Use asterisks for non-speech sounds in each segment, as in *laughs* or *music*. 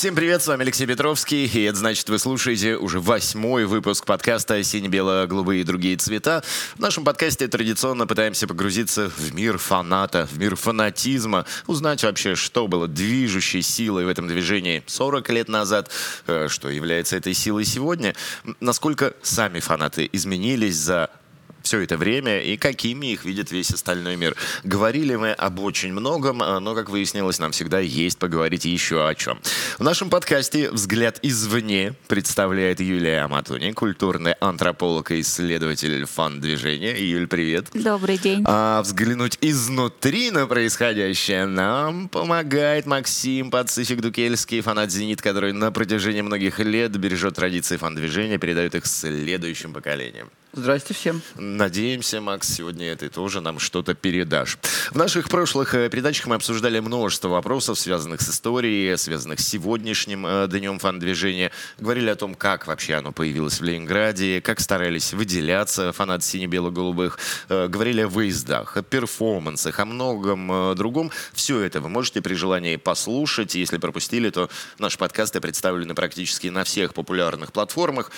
Всем привет, с вами Алексей Петровский, и это значит, вы слушаете уже восьмой выпуск подкаста «Сине-бело-голубые и другие цвета». В нашем подкасте традиционно пытаемся погрузиться в мир фаната, в мир фанатизма, узнать вообще, что было движущей силой в этом движении 40 лет назад, э, что является этой силой сегодня, насколько сами фанаты изменились за все это время и какими их видит весь остальной мир. Говорили мы об очень многом, а, но, как выяснилось, нам всегда есть поговорить еще о чем. В нашем подкасте «Взгляд извне» представляет Юлия Аматуни, культурный антрополог и исследователь фан-движения. Юль, привет. Добрый день. А взглянуть изнутри на происходящее нам помогает Максим Пацифик Дукельский, фанат «Зенит», который на протяжении многих лет бережет традиции фан-движения, передает их следующим поколениям. Здрасте всем. Надеемся, Макс, сегодня ты тоже нам что-то передашь. В наших прошлых э, передачах мы обсуждали множество вопросов, связанных с историей, связанных с сегодняшним э, днем фан-движения. Говорили о том, как вообще оно появилось в Ленинграде, как старались выделяться фанаты сине-бело-голубых. Э, говорили о выездах, о перформансах, о многом другом. Все это вы можете при желании послушать. Если пропустили, то наши подкасты представлены практически на всех популярных платформах.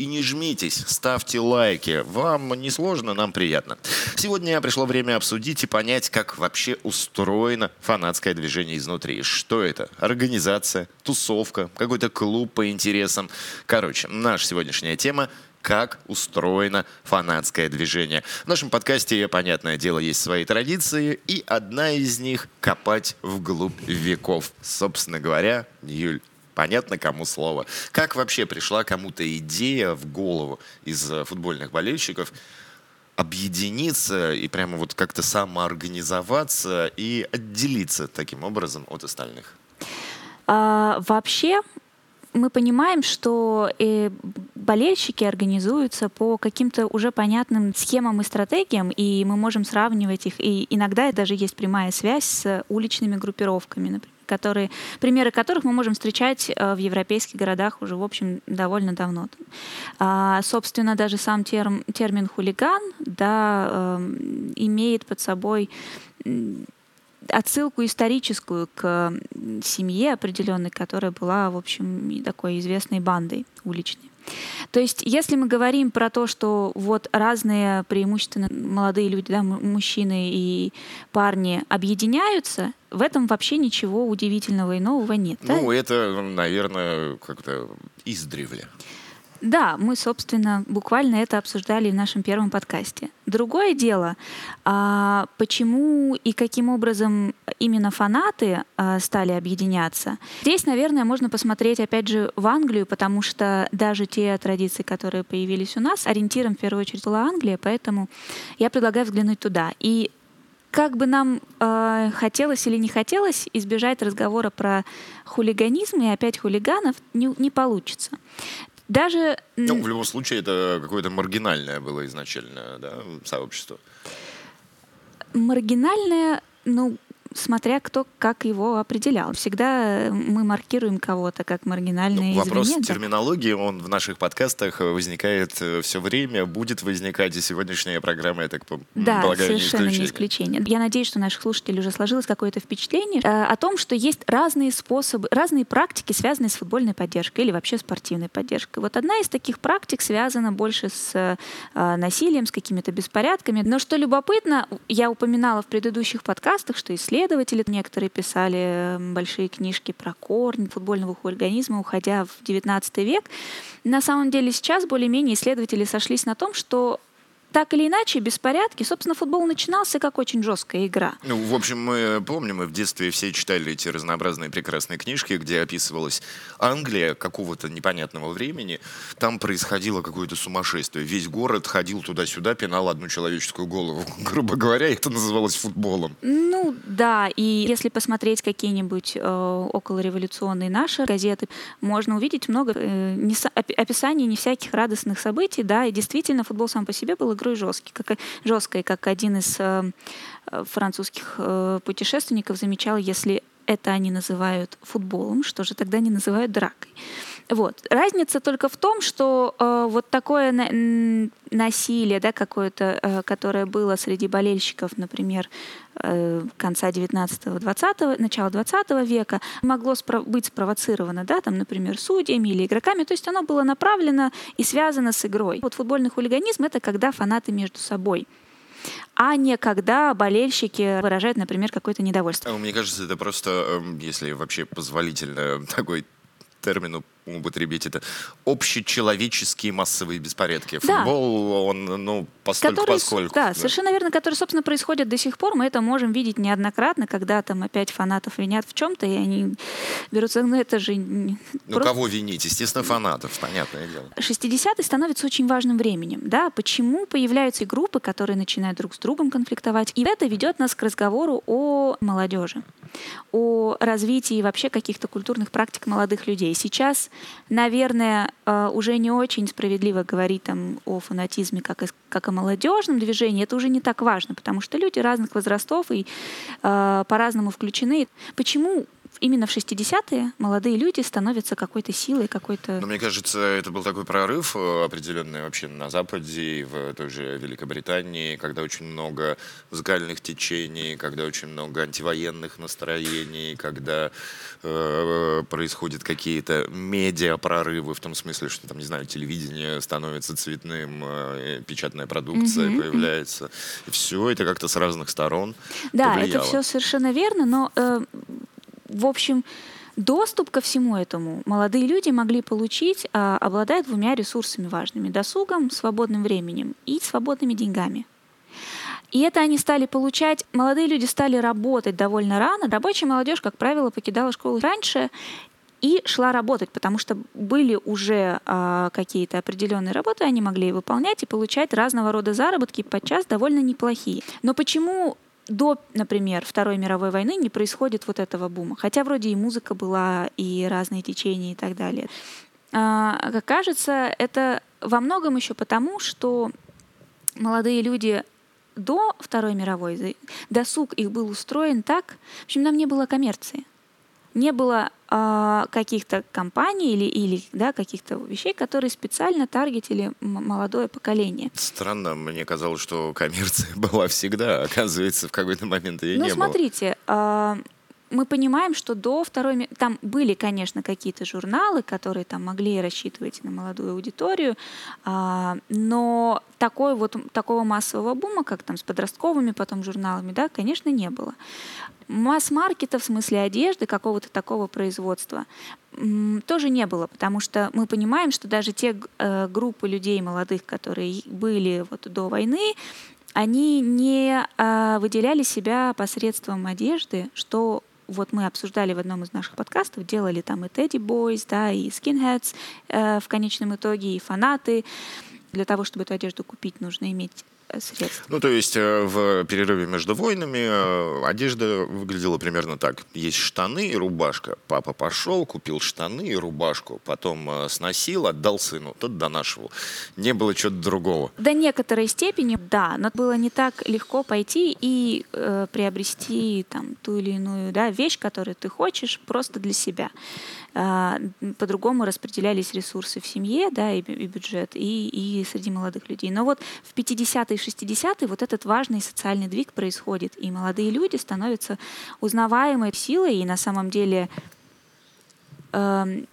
И не жмитесь, ставьте лайки. Вам не сложно, нам приятно. Сегодня пришло время обсудить и понять, как вообще устроено фанатское движение изнутри. Что это? Организация, тусовка, какой-то клуб по интересам. Короче, наша сегодняшняя тема как устроено фанатское движение. В нашем подкасте, понятное дело, есть свои традиции, и одна из них — копать вглубь веков. Собственно говоря, Юль, понятно, кому слово. Как вообще пришла кому-то идея в голову из э, футбольных болельщиков объединиться и прямо вот как-то самоорганизоваться и отделиться таким образом от остальных? А, вообще мы понимаем, что э, болельщики организуются по каким-то уже понятным схемам и стратегиям, и мы можем сравнивать их. И иногда даже есть прямая связь с уличными группировками, например которые, примеры которых мы можем встречать э, в европейских городах уже, в общем, довольно давно. А, собственно, даже сам терм, термин хулиган да, э, имеет под собой отсылку историческую к семье определенной, которая была, в общем, такой известной бандой уличной. То есть, если мы говорим про то, что вот разные преимущественно молодые люди, да, мужчины и парни объединяются, в этом вообще ничего удивительного и нового нет. Ну, да? это, наверное, как-то издревле. Да, мы, собственно, буквально это обсуждали в нашем первом подкасте. Другое дело, а, почему и каким образом именно фанаты а, стали объединяться. Здесь, наверное, можно посмотреть, опять же, в Англию, потому что даже те традиции, которые появились у нас, ориентиром в первую очередь была Англия, поэтому я предлагаю взглянуть туда. И как бы нам э, хотелось или не хотелось избежать разговора про хулиганизм и опять хулиганов не, не получится. Даже... Ну, в любом случае, это какое-то маргинальное было изначально да, сообщество. Маргинальное, ну, смотря кто как его определял. Всегда мы маркируем кого-то как маргинальный ну, Вопрос извне, терминологии, он в наших подкастах возникает э, все время, будет возникать, и сегодняшняя программа, я так да, полагаю, совершенно не исключение. не исключение. Я надеюсь, что наших слушателей уже сложилось какое-то впечатление э, о том, что есть разные способы, разные практики, связанные с футбольной поддержкой или вообще спортивной поддержкой. Вот одна из таких практик связана больше с э, насилием, с какими-то беспорядками. Но что любопытно, я упоминала в предыдущих подкастах, что исследования исследователи некоторые писали большие книжки про корни футбольного хулиганизма, уходя в XIX век. На самом деле сейчас более-менее исследователи сошлись на том, что так или иначе, беспорядки. Собственно, футбол начинался как очень жесткая игра. Ну, в общем, мы помним, мы в детстве все читали эти разнообразные прекрасные книжки, где описывалась Англия какого-то непонятного времени. Там происходило какое-то сумасшествие. Весь город ходил туда-сюда, пинал одну человеческую голову. *laughs* Грубо говоря, это называлось футболом. Ну, да. И если посмотреть какие-нибудь э, околореволюционные наши газеты, можно увидеть много э, не, описаний не всяких радостных событий. Да, и действительно, футбол сам по себе был игрой жесткий, как, жесткой, как один из э, э, французских э, путешественников замечал, если это они называют футболом, что же тогда они называют дракой. Вот. Разница только в том, что э, вот такое на, насилие, да, какое-то, э, которое было среди болельщиков, например, э, конца 19-20, начала 20 века, могло спро- быть спровоцировано, да, там, например, судьями или игроками, то есть оно было направлено и связано с игрой. Вот футбольный хулиганизм — это когда фанаты между собой а не когда болельщики выражают, например, какое-то недовольство. Мне кажется, это просто, эм, если вообще позволительно такой термин употребить это общечеловеческие массовые беспорядки. Футбол, он, ну, постольку который, поскольку. Да, да, совершенно верно, которые, собственно, происходят до сих пор. Мы это можем видеть неоднократно, когда там опять фанатов винят в чем-то, и они берутся, ну это же... Ну, просто... кого винить? Естественно, фанатов, понятное дело. 60-е становятся очень важным временем, да, почему появляются группы, которые начинают друг с другом конфликтовать, и это ведет нас к разговору о молодежи о развитии вообще каких-то культурных практик молодых людей. Сейчас наверное, э, уже не очень справедливо говорить там, о фанатизме как, как о молодежном движении. Это уже не так важно, потому что люди разных возрастов и э, по-разному включены. Почему именно в 60-е молодые люди становятся какой-то силой, какой-то... Но мне кажется, это был такой прорыв э, определенный вообще на Западе и в той же Великобритании, когда очень много музыкальных течений, когда очень много антивоенных настроений, когда э, происходят какие-то медиа-прорывы в том смысле, что там, не знаю, телевидение становится цветным, э, печатная продукция mm-hmm. появляется. И все это как-то с разных сторон Да, повлияло. это все совершенно верно, но э, в общем, доступ ко всему этому молодые люди могли получить, а, обладая двумя ресурсами важными – досугом, свободным временем и свободными деньгами. И это они стали получать, молодые люди стали работать довольно рано. Рабочая молодежь, как правило, покидала школу раньше и шла работать, потому что были уже а, какие-то определенные работы, они могли выполнять и получать разного рода заработки, подчас довольно неплохие. Но почему до, например, Второй мировой войны не происходит вот этого бума. Хотя вроде и музыка была, и разные течения и так далее. А, как кажется, это во многом еще потому, что молодые люди до Второй мировой, досуг их был устроен так, в общем, нам не было коммерции не было э, каких-то компаний или, или да, каких-то вещей, которые специально таргетили молодое поколение. Странно, мне казалось, что коммерция *laughs* была всегда, оказывается, в какой-то момент ее ну, не смотрите, было. Э, мы понимаем, что до второй... Там были, конечно, какие-то журналы, которые там могли рассчитывать на молодую аудиторию, а, но такой вот, такого массового бума, как там с подростковыми потом журналами, да, конечно, не было. Масс-маркета в смысле одежды, какого-то такого производства тоже не было, потому что мы понимаем, что даже те э, группы людей молодых, которые были вот до войны, они не э, выделяли себя посредством одежды, что вот мы обсуждали в одном из наших подкастов, делали там и Teddy Boys, да, и Skinheads э, в конечном итоге, и фанаты. Для того, чтобы эту одежду купить, нужно иметь средств. Ну, то есть э, в перерыве между войнами э, одежда выглядела примерно так. Есть штаны и рубашка. Папа пошел, купил штаны и рубашку, потом э, сносил, отдал сыну, тот донашивал. Не было чего-то другого. До некоторой степени, да, но было не так легко пойти и э, приобрести там ту или иную да, вещь, которую ты хочешь, просто для себя. Э, по-другому распределялись ресурсы в семье, да, и, и бюджет, и, и среди молодых людей. Но вот в 50-е 60-е вот этот важный социальный двиг происходит, и молодые люди становятся узнаваемой силой, и на самом деле эм,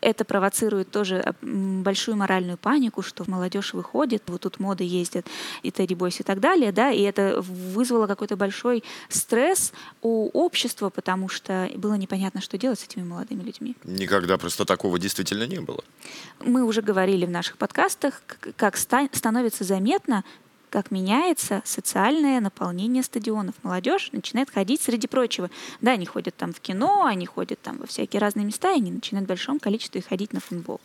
это провоцирует тоже большую моральную панику, что молодежь выходит, вот тут моды ездят, и Тедди Бойс и так далее, да, и это вызвало какой-то большой стресс у общества, потому что было непонятно, что делать с этими молодыми людьми. Никогда просто такого действительно не было. Мы уже говорили в наших подкастах, как становится заметно как меняется социальное наполнение стадионов. Молодежь начинает ходить среди прочего. Да, они ходят там в кино, они ходят там во всякие разные места, и они начинают в большом количестве ходить на футбол.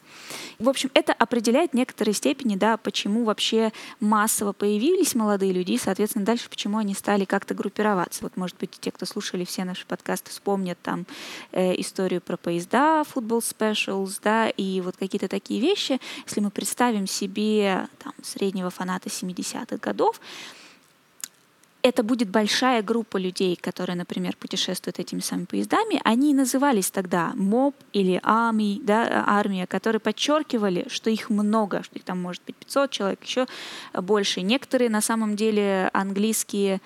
В общем, это определяет в некоторой степени, да, почему вообще массово появились молодые люди, и, соответственно, дальше почему они стали как-то группироваться. Вот, может быть, те, кто слушали все наши подкасты, вспомнят там э, историю про поезда, футбол спешалс, да, и вот какие-то такие вещи. Если мы представим себе там, среднего фаната 70-х годов, это будет большая группа людей, которые, например, путешествуют этими самыми поездами, они назывались тогда МОБ или АМИ, да, армия, которые подчеркивали, что их много, что их там может быть 500 человек, еще больше. Некоторые на самом деле английские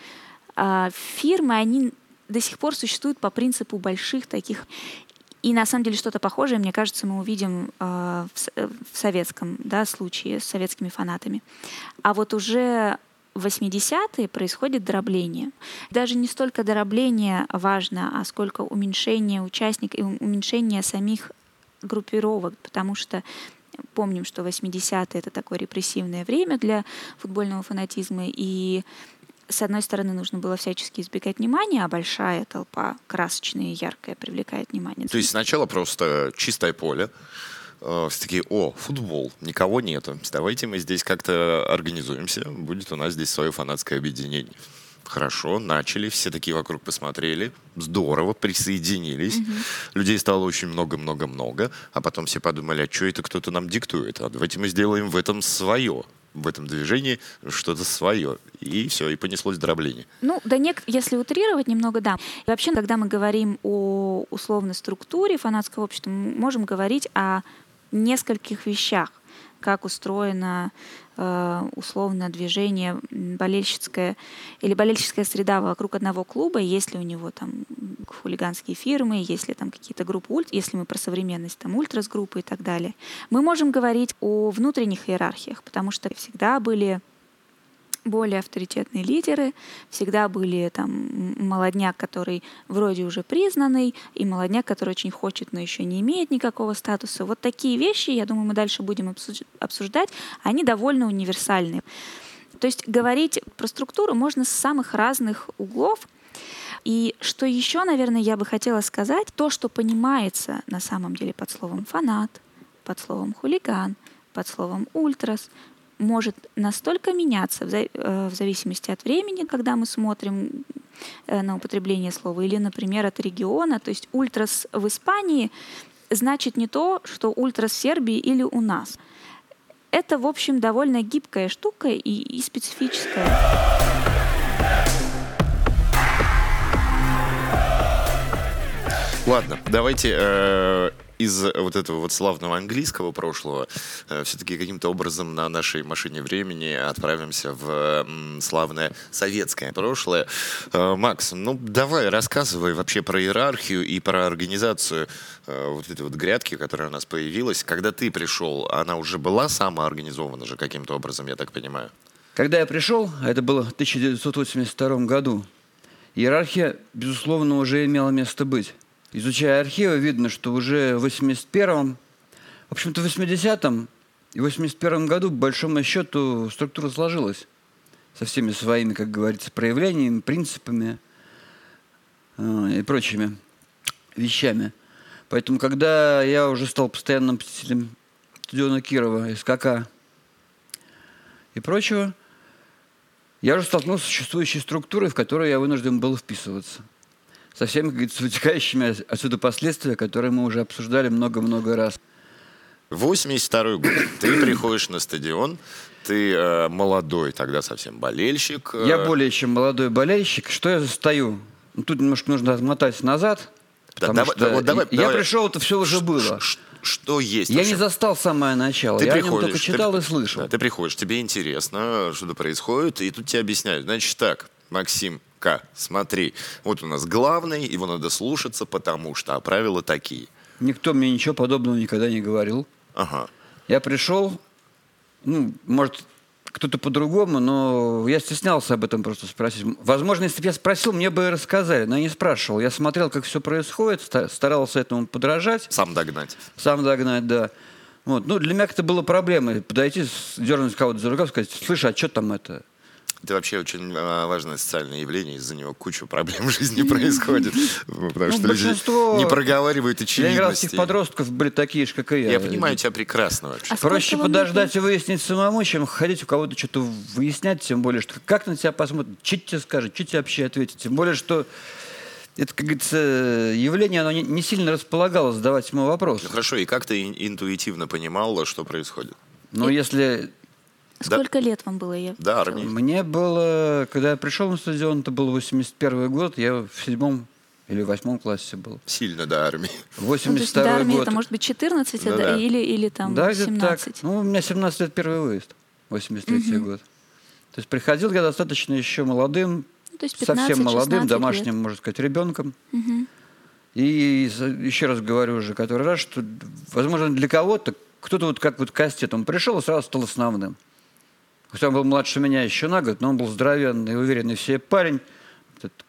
э, фирмы, они до сих пор существуют по принципу больших таких и на самом деле что-то похожее, мне кажется, мы увидим э, в, в советском да, случае с советскими фанатами. А вот уже в 80-е происходит дробление. Даже не столько дробление важно, а сколько уменьшение участников и уменьшение самих группировок, потому что помним, что 80-е — это такое репрессивное время для футбольного фанатизма, и с одной стороны, нужно было всячески избегать внимания, а большая толпа, красочная и яркая, привлекает внимание. То есть сначала просто чистое поле, э, все такие, о, футбол, никого нету. Давайте мы здесь как-то организуемся, будет у нас здесь свое фанатское объединение. Хорошо, начали, все такие вокруг посмотрели, здорово, присоединились. Угу. Людей стало очень много-много-много, а потом все подумали, а что это кто-то нам диктует? А давайте мы сделаем в этом свое в этом движении что-то свое. И все, и понеслось дробление. Ну, да, нек, если утрировать немного, да. И вообще, когда мы говорим о условной структуре фанатского общества, мы можем говорить о нескольких вещах, как устроено э, условно движение болельщицкое или болельщическая среда вокруг одного клуба, есть ли у него там хулиганские фирмы, есть ли там какие-то группы ульт, если мы про современность, там ультрас-группы и так далее. Мы можем говорить о внутренних иерархиях, потому что всегда были более авторитетные лидеры, всегда были там молодняк, который вроде уже признанный, и молодняк, который очень хочет, но еще не имеет никакого статуса. Вот такие вещи, я думаю, мы дальше будем обсуждать, они довольно универсальны. То есть говорить про структуру можно с самых разных углов. И что еще, наверное, я бы хотела сказать, то, что понимается на самом деле под словом фанат, под словом хулиган, под словом ультрас, может настолько меняться э, в зависимости от времени, когда мы смотрим э, на употребление слова, или, например, от региона. То есть ультрас в Испании значит не то, что ультрас в Сербии или у нас. Это, в общем, довольно гибкая штука и, и специфическая. Ладно, давайте э, из вот этого вот славного английского прошлого э, все-таки каким-то образом на нашей машине времени отправимся в славное советское прошлое. Э, Макс, ну давай рассказывай вообще про иерархию и про организацию э, вот этой вот грядки, которая у нас появилась. Когда ты пришел, она уже была самоорганизована же каким-то образом, я так понимаю? Когда я пришел, это было в 1982 году, иерархия, безусловно, уже имела место быть. Изучая архивы, видно, что уже в 81-м, в общем-то, в 80-м и 81-м году, по большому счету, структура сложилась со всеми своими, как говорится, проявлениями, принципами э, и прочими вещами. Поэтому, когда я уже стал постоянным посетителем стадиона Кирова, СКК и прочего, я уже столкнулся с существующей структурой, в которую я вынужден был вписываться – со всеми, как говорится, вытекающими отсюда последствия, которые мы уже обсуждали много-много раз. 82 год. Ты приходишь на стадион, ты э, молодой тогда совсем болельщик. Э... Я более чем молодой болельщик. Что я застаю? Ну, тут немножко нужно отмотать назад. Да, потому давай, что вот давай, я давай. пришел, это все уже было. Ш что есть? Я вообще? не застал самое начало. Ты я приходишь, о нем только читал ты, и слышал. Да, ты приходишь, тебе интересно, что-то происходит, и тут тебе объясняют. Значит так, Максим, Ка, смотри, вот у нас главный, его надо слушаться, потому что, а правила такие. Никто мне ничего подобного никогда не говорил. Ага. Я пришел, ну, может, кто-то по-другому, но я стеснялся об этом просто спросить. Возможно, если бы я спросил, мне бы рассказали, но я не спрашивал. Я смотрел, как все происходит, старался этому подражать. Сам догнать. Сам догнать, да. Вот. Ну, для меня это было проблемой. Подойти, дернуть кого-то за рукав, сказать, слышь, а что там это? Это вообще очень а, важное социальное явление, из-за него куча проблем в жизни происходит. Потому что люди не проговаривают очевидности. Ленинградских подростков были такие же, как и я. Я понимаю тебя прекрасно вообще. А Проще подождать и выяснить самому, чем ходить у кого-то что-то выяснять, тем более, что как на тебя посмотрят, что тебе скажет, что тебе вообще ответит. Тем более, что это, как говорится, явление, оно не, не сильно располагало задавать ему вопросы. Ну, хорошо, и как ты интуитивно понимал, что происходит? Ну, если Сколько лет вам было? Я... Да, армии. Мне было, когда я пришел на стадион, это был 81 год, я в седьмом или в восьмом классе был. Сильно до армии. *laughs* Ну, то есть 82 до армии год. это может быть 14 Ну это да. или, или там да, где-то 17. так. Ну, у меня 17 лет первый выезд, 83 Мгм. год. То есть приходил я достаточно еще молодым, Ну, то есть 15, совсем молодым, 16 домашним, лет. можно сказать, ребенком. Мгм. И еще раз говорю уже который раз, что, возможно, для кого-то, кто-то вот как вот Кастет, он пришел и сразу стал основным. Хотя он был младше меня еще на год, но он был здоровенный, уверенный в себе парень.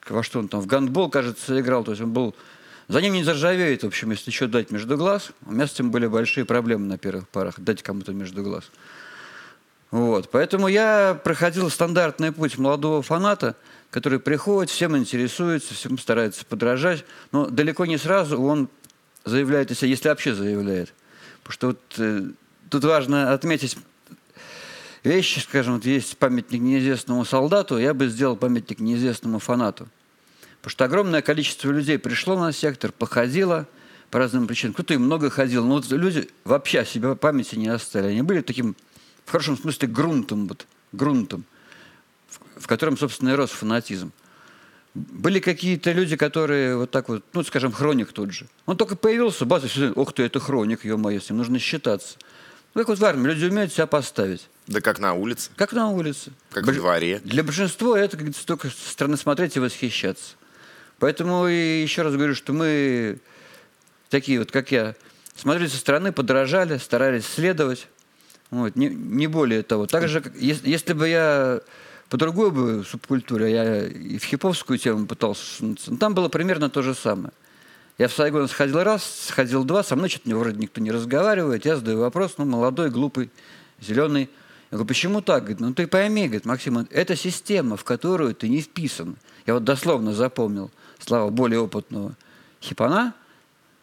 Во что он там, в гандбол, кажется, играл. То есть он был... За ним не заржавеет, в общем, если что дать между глаз. У меня с этим были большие проблемы на первых парах, дать кому-то между глаз. Вот. Поэтому я проходил стандартный путь молодого фаната, который приходит, всем интересуется, всем старается подражать, но далеко не сразу он заявляет о себе, если вообще заявляет. Потому что вот, э, тут важно отметить вещи, скажем, вот есть памятник неизвестному солдату, я бы сделал памятник неизвестному фанату. Потому что огромное количество людей пришло на сектор, походило по разным причинам. Кто-то и много ходил, но вот люди вообще о себе памяти не оставили. Они были таким, в хорошем смысле, грунтом, вот, грунтом, в, в котором, собственно, и рос фанатизм. Были какие-то люди, которые вот так вот, ну, скажем, хроник тот же. Он только появился, все, ох ты, это хроник, ё-моё, с ним нужно считаться. Ну, как вот в армии, люди умеют себя поставить. Да как на улице, Как на улице. как Бож- в дворе. Для большинства это, как говорится, только со стороны смотреть и восхищаться. Поэтому и еще раз говорю, что мы такие вот, как я, смотрели со стороны, подражали, старались следовать. Вот, не, не более того. Так же, как, если, если бы я по другой бы субкультуре, я и в хиповскую тему пытался ну, там было примерно то же самое. Я в Сайгон сходил раз, сходил два, со мной что-то вроде никто не разговаривает, я задаю вопрос, ну, молодой, глупый, зеленый. Я говорю, почему так? Говорит, ну ты пойми, говорит, Максим, это система, в которую ты не вписан. Я вот дословно запомнил слова более опытного хипана.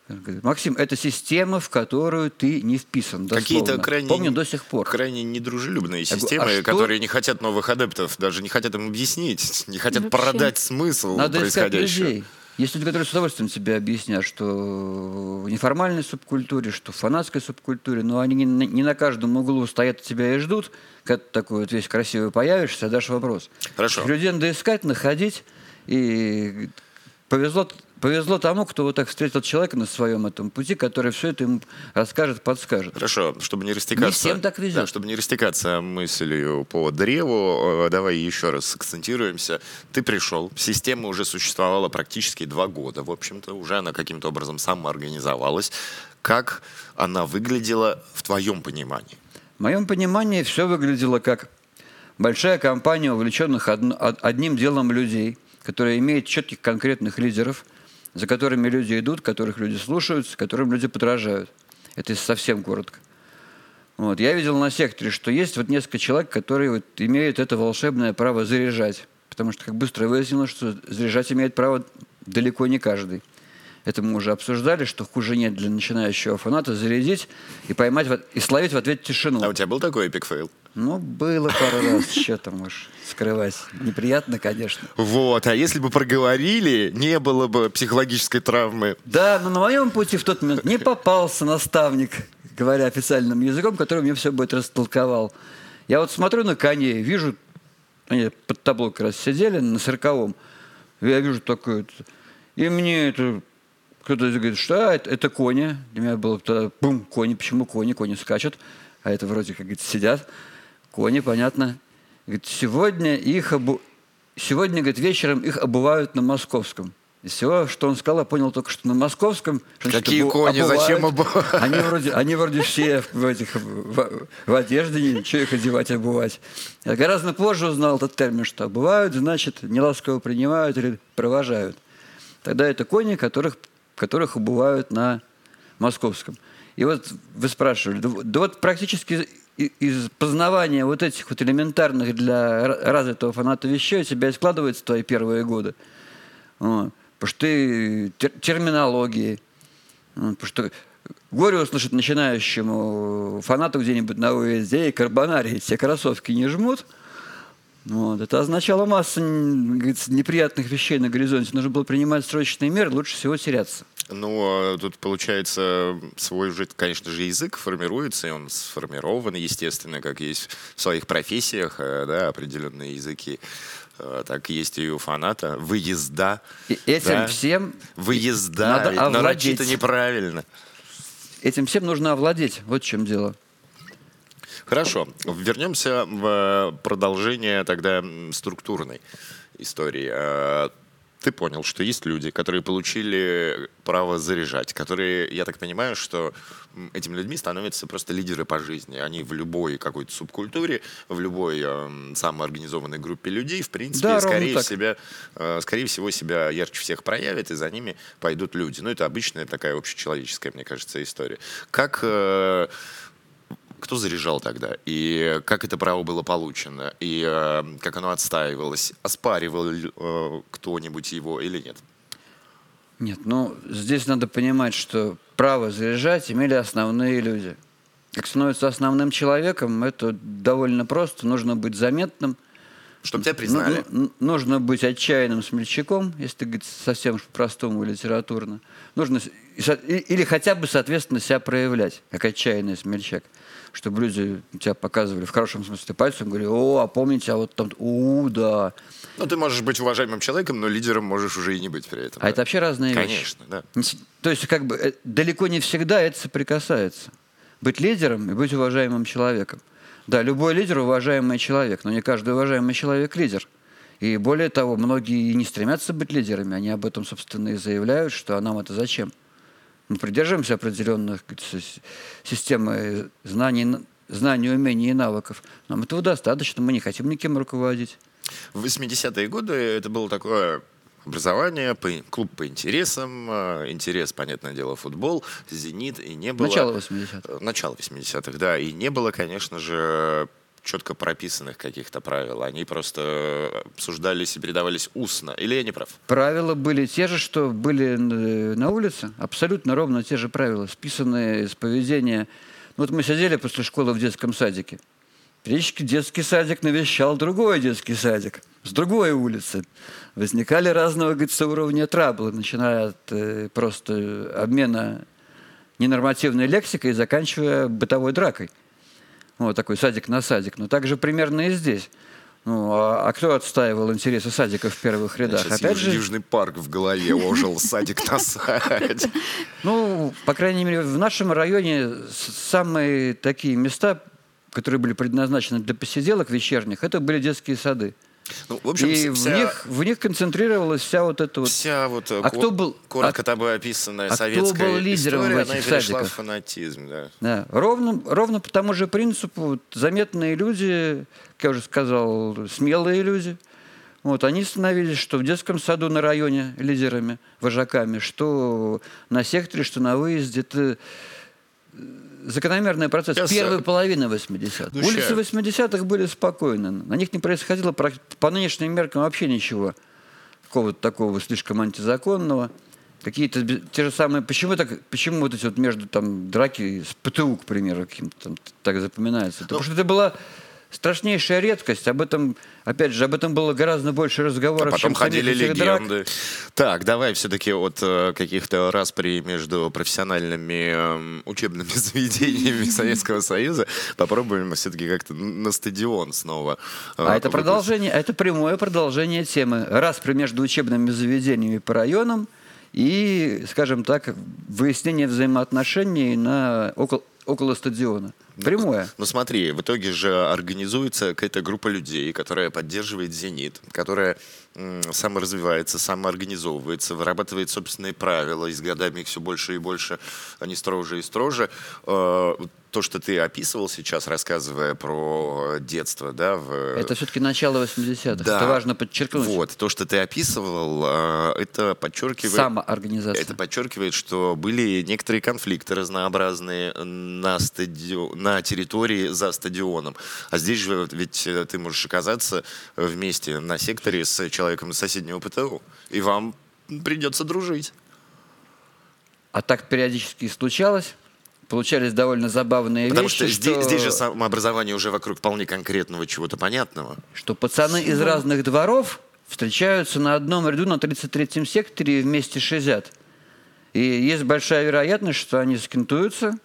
Говорит, Максим, это система, в которую ты не вписан. Какие-то дословно. крайне, Помню до сих пор. крайне недружелюбные Я говорю, системы, а что- которые не хотят новых адептов, даже не хотят им объяснить, не хотят Вообще. продать смысл Надо искать происходящего. людей. Есть люди, которые с удовольствием тебе объяснят, что в неформальной субкультуре, что в фанатской субкультуре, но они не, на- не на каждом углу стоят тебя и ждут, когда ты такой вот весь красивый появишься, дашь вопрос. Хорошо. Людей надо искать, находить, и повезло, повезло тому, кто вот так встретил человека на своем этом пути, который все это ему расскажет, подскажет. Хорошо, чтобы не растекаться. Не всем так везет. Да, чтобы не растекаться мыслью по древу, э, давай еще раз акцентируемся. Ты пришел, система уже существовала практически два года, в общем-то, уже она каким-то образом самоорганизовалась. Как она выглядела в твоем понимании? В моем понимании все выглядело как большая компания увлеченных одним делом людей, которые имеют четких конкретных лидеров, за которыми люди идут, которых люди слушаются, которым люди подражают. Это совсем коротко. Вот. Я видел на секторе, что есть вот несколько человек, которые вот имеют это волшебное право заряжать. Потому что, как быстро выяснилось, что заряжать имеет право далеко не каждый. Это мы уже обсуждали, что хуже нет для начинающего фаната зарядить и поймать и словить в ответ тишину. А у тебя был такой эпик фейл? Ну, было пару раз, что там уж скрывать. Неприятно, конечно. Вот, а если бы проговорили, не было бы психологической травмы. Да, но на моем пути в тот момент не попался наставник, говоря официальным языком, который мне все будет растолковал. Я вот смотрю на коней, вижу, они под табло как раз сидели на сороковом, я вижу такое, и мне это кто-то говорит, что а, это, это кони. Для меня было тогда, бум, кони, почему кони, кони скачут, а это вроде как говорит, сидят. Кони, понятно. Говорит, сегодня их обу... Сегодня, говорит, вечером их обувают на московском. Из всего, что он сказал, я понял только, что на московском... что значит, Какие обу- кони? Зачем обувают. обу- *laughs* Они вроде, они вроде все в, этих, в, в одежде, ничего их одевать, обувать. Я гораздо позже узнал этот термин, что обувают, значит, неласково принимают или провожают. Тогда это кони, которых, которых обувают на московском. И вот вы спрашивали, да, вот- да вот практически из познавания вот этих вот элементарных для ра- развитого фаната вещей у тебя и складываются твои первые годы. Вот. Потому что ты тер- терминологии, вот, потому что горе услышать начинающему фанату где-нибудь на выезде, эй, карбонарий, все кроссовки не жмут. Вот. Это означало массу неприятных вещей на горизонте. Нужно было принимать срочные меры, лучше всего теряться. Ну, тут, получается, свой уже, конечно же, язык формируется, и он сформирован, естественно, как есть в своих профессиях, э, да, определенные языки. Э, так есть и у фаната. Выезда. И этим да? всем Выезда. Надо ведь овладеть. неправильно. Этим всем нужно овладеть. Вот в чем дело. Хорошо. Вернемся в продолжение тогда структурной истории ты понял, что есть люди, которые получили право заряжать, которые, я так понимаю, что этими людьми становятся просто лидеры по жизни. Они в любой какой-то субкультуре, в любой э, самоорганизованной группе людей, в принципе, да, скорее, себя, э, скорее всего, себя ярче всех проявят, и за ними пойдут люди. Ну, это обычная такая общечеловеческая, мне кажется, история. Как... Э, кто заряжал тогда, и как это право было получено, и э, как оно отстаивалось, оспаривал э, кто-нибудь его или нет? Нет, ну здесь надо понимать, что право заряжать имели основные люди. Как становится основным человеком, это довольно просто. Нужно быть заметным. Чтобы тебя признали. Ну, нужно быть отчаянным смельчаком, если говорить совсем по-простому литературно. Нужно, или хотя бы, соответственно, себя проявлять, как отчаянный смельчак чтобы люди тебя показывали в хорошем смысле пальцем, говорили, о, а помните, а вот там, у, да. Ну, ты можешь быть уважаемым человеком, но лидером можешь уже и не быть при этом. А да? это вообще разные Конечно, вещи. да. То есть, как бы, э, далеко не всегда это соприкасается. Быть лидером и быть уважаемым человеком. Да, любой лидер – уважаемый человек, но не каждый уважаемый человек – лидер. И более того, многие не стремятся быть лидерами, они об этом, собственно, и заявляют, что а нам это зачем – мы придерживаемся определенных системы знаний, знаний, умений и навыков. Нам этого достаточно, мы не хотим никем руководить. В 80-е годы это было такое образование, клуб по интересам, а, интерес, понятное дело, футбол, «Зенит», и не было... Начало 80-х. Начало 80-х, да, и не было, конечно же, четко прописанных каких-то правил. Они просто обсуждались и передавались устно. Или я не прав? Правила были те же, что были э, на улице. Абсолютно ровно те же правила, списанные из поведения. Ну, вот мы сидели после школы в детском садике. Периодически детский садик навещал другой детский садик с другой улицы. Возникали разного, говорится, уровня траблы, начиная от э, просто обмена ненормативной лексикой и заканчивая бытовой дракой. Вот такой садик на садик. Но также примерно и здесь. Ну, а, а кто отстаивал интересы садика в первых рядах? Сейчас Опять юж, же... Южный парк в голове ожил садик на садик. *laughs* Ну, по крайней мере, в нашем районе самые такие места, которые были предназначены для посиделок вечерних, это были детские сады. Ну, в общем, и вся, в, них, в них концентрировалась вся вот эта вот... Вся вот а кто был, коротко а, тобой описанная а советская кто был лидером история, в этих она перешла в фанатизм. Да. Да. Ровно, ровно по тому же принципу заметные люди, как я уже сказал, смелые люди, вот, они становились, что в детском саду на районе лидерами, вожаками, что на секторе, что на выезде. Это закономерный процесс Сейчас... первой половины 80-х. Ну, Улицы 80-х были спокойны. На них не происходило по нынешним меркам вообще ничего какого-то такого слишком антизаконного. Какие-то те же самые... Почему, так, почему вот эти вот между там драки с ПТУ, к примеру, каким-то там так запоминается? Ну, Потому что это была страшнейшая редкость. Об этом, опять же, об этом было гораздо больше разговоров, а потом чем ходили легенды. Драк. Так, давай все-таки от э, каких-то распри между профессиональными э, учебными *laughs* заведениями Советского Союза попробуем все-таки как-то на стадион снова. Э, а это продолжение, это прямое продолжение темы распри между учебными заведениями по районам и, скажем так, выяснение взаимоотношений на около, около стадиона. Прямое. Ну, ну смотри, в итоге же организуется какая-то группа людей, которая поддерживает «Зенит», которая саморазвивается, самоорганизовывается, вырабатывает собственные правила, и с годами их все больше и больше, они строже и строже. Э, то, что ты описывал сейчас, рассказывая про детство, да? В... Это все-таки начало 80-х, да. это важно подчеркнуть. Вот, то, что ты описывал, э, это подчеркивает... Самоорганизация. Это подчеркивает, что были некоторые конфликты разнообразные на, стадион, на территории за стадионом. А здесь же ведь э, ты можешь оказаться вместе на секторе с человеком, из соседнего ПТУ, и вам придется дружить. А так периодически случалось. Получались довольно забавные Потому вещи. Потому что, что здесь, здесь же самообразование уже вокруг вполне конкретного чего-то понятного. Что пацаны из разных дворов встречаются на одном ряду на 33-м секторе и вместе шизят. И есть большая вероятность, что они скинтуются.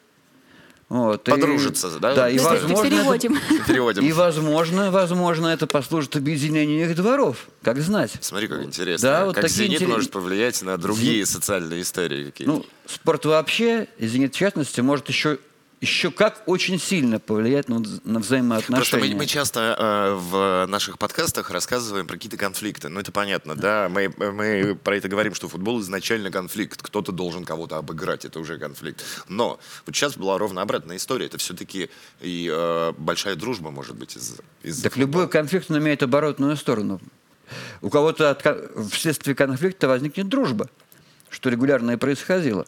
Вот, и- Подружатся, да? Да, и возможно, это- переводим. *laughs* Переводим. и возможно, возможно, это послужит объединению их дворов. Как знать? Смотри, как интересно. Да, вот как такие «Зенит» интерес- может повлиять на другие социальные истории какие-то. Ну, спорт вообще, и «Зенит» в частности, может еще, еще как очень сильно повлиять на, на взаимоотношения. Просто мы, мы часто э, в наших подкастах рассказываем про какие-то конфликты. Ну, это понятно, да. Мы, мы про это говорим, что футбол изначально конфликт. Кто-то должен кого-то обыграть, это уже конфликт. Но вот сейчас была ровно обратная история. Это все-таки и э, большая дружба, может быть, из, из Так любой конфликт он имеет оборотную сторону. У кого-то от вследствие конфликта возникнет дружба, что регулярно и происходило.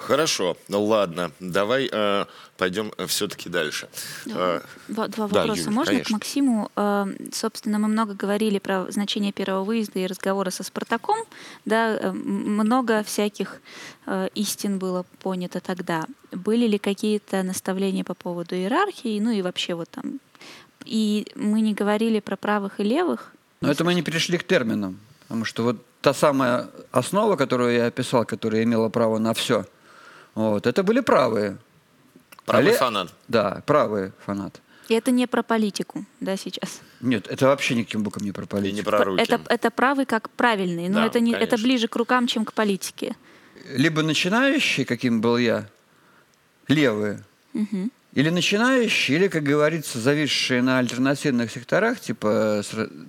Хорошо, ну ладно. Давай э, пойдем все-таки дальше. Э, Два, два Да, вопроса. Юль, Можно конечно. к Максиму? Э, Собственно, мы много говорили про значение первого выезда и разговора со Спартаком. Да, э, много всяких э, истин было понято тогда. Были ли какие-то наставления по поводу иерархии, ну и вообще вот там. И мы не говорили про правых и левых. Но это мы не перешли к терминам, потому что вот та самая основа, которую я описал, которая имела право на все, вот, это были правые. правый Але- фанат. Да, правые фанаты. И это не про политику, да, сейчас. Нет, это вообще никаким боком не про И политику. не про руки. Это, это правый как правильный, но Да, это, не, это ближе к рукам, чем к политике. Либо начинающие, каким был я, левые, Мгм. или начинающие, или, как говорится, зависшие на альтернативных секторах, типа,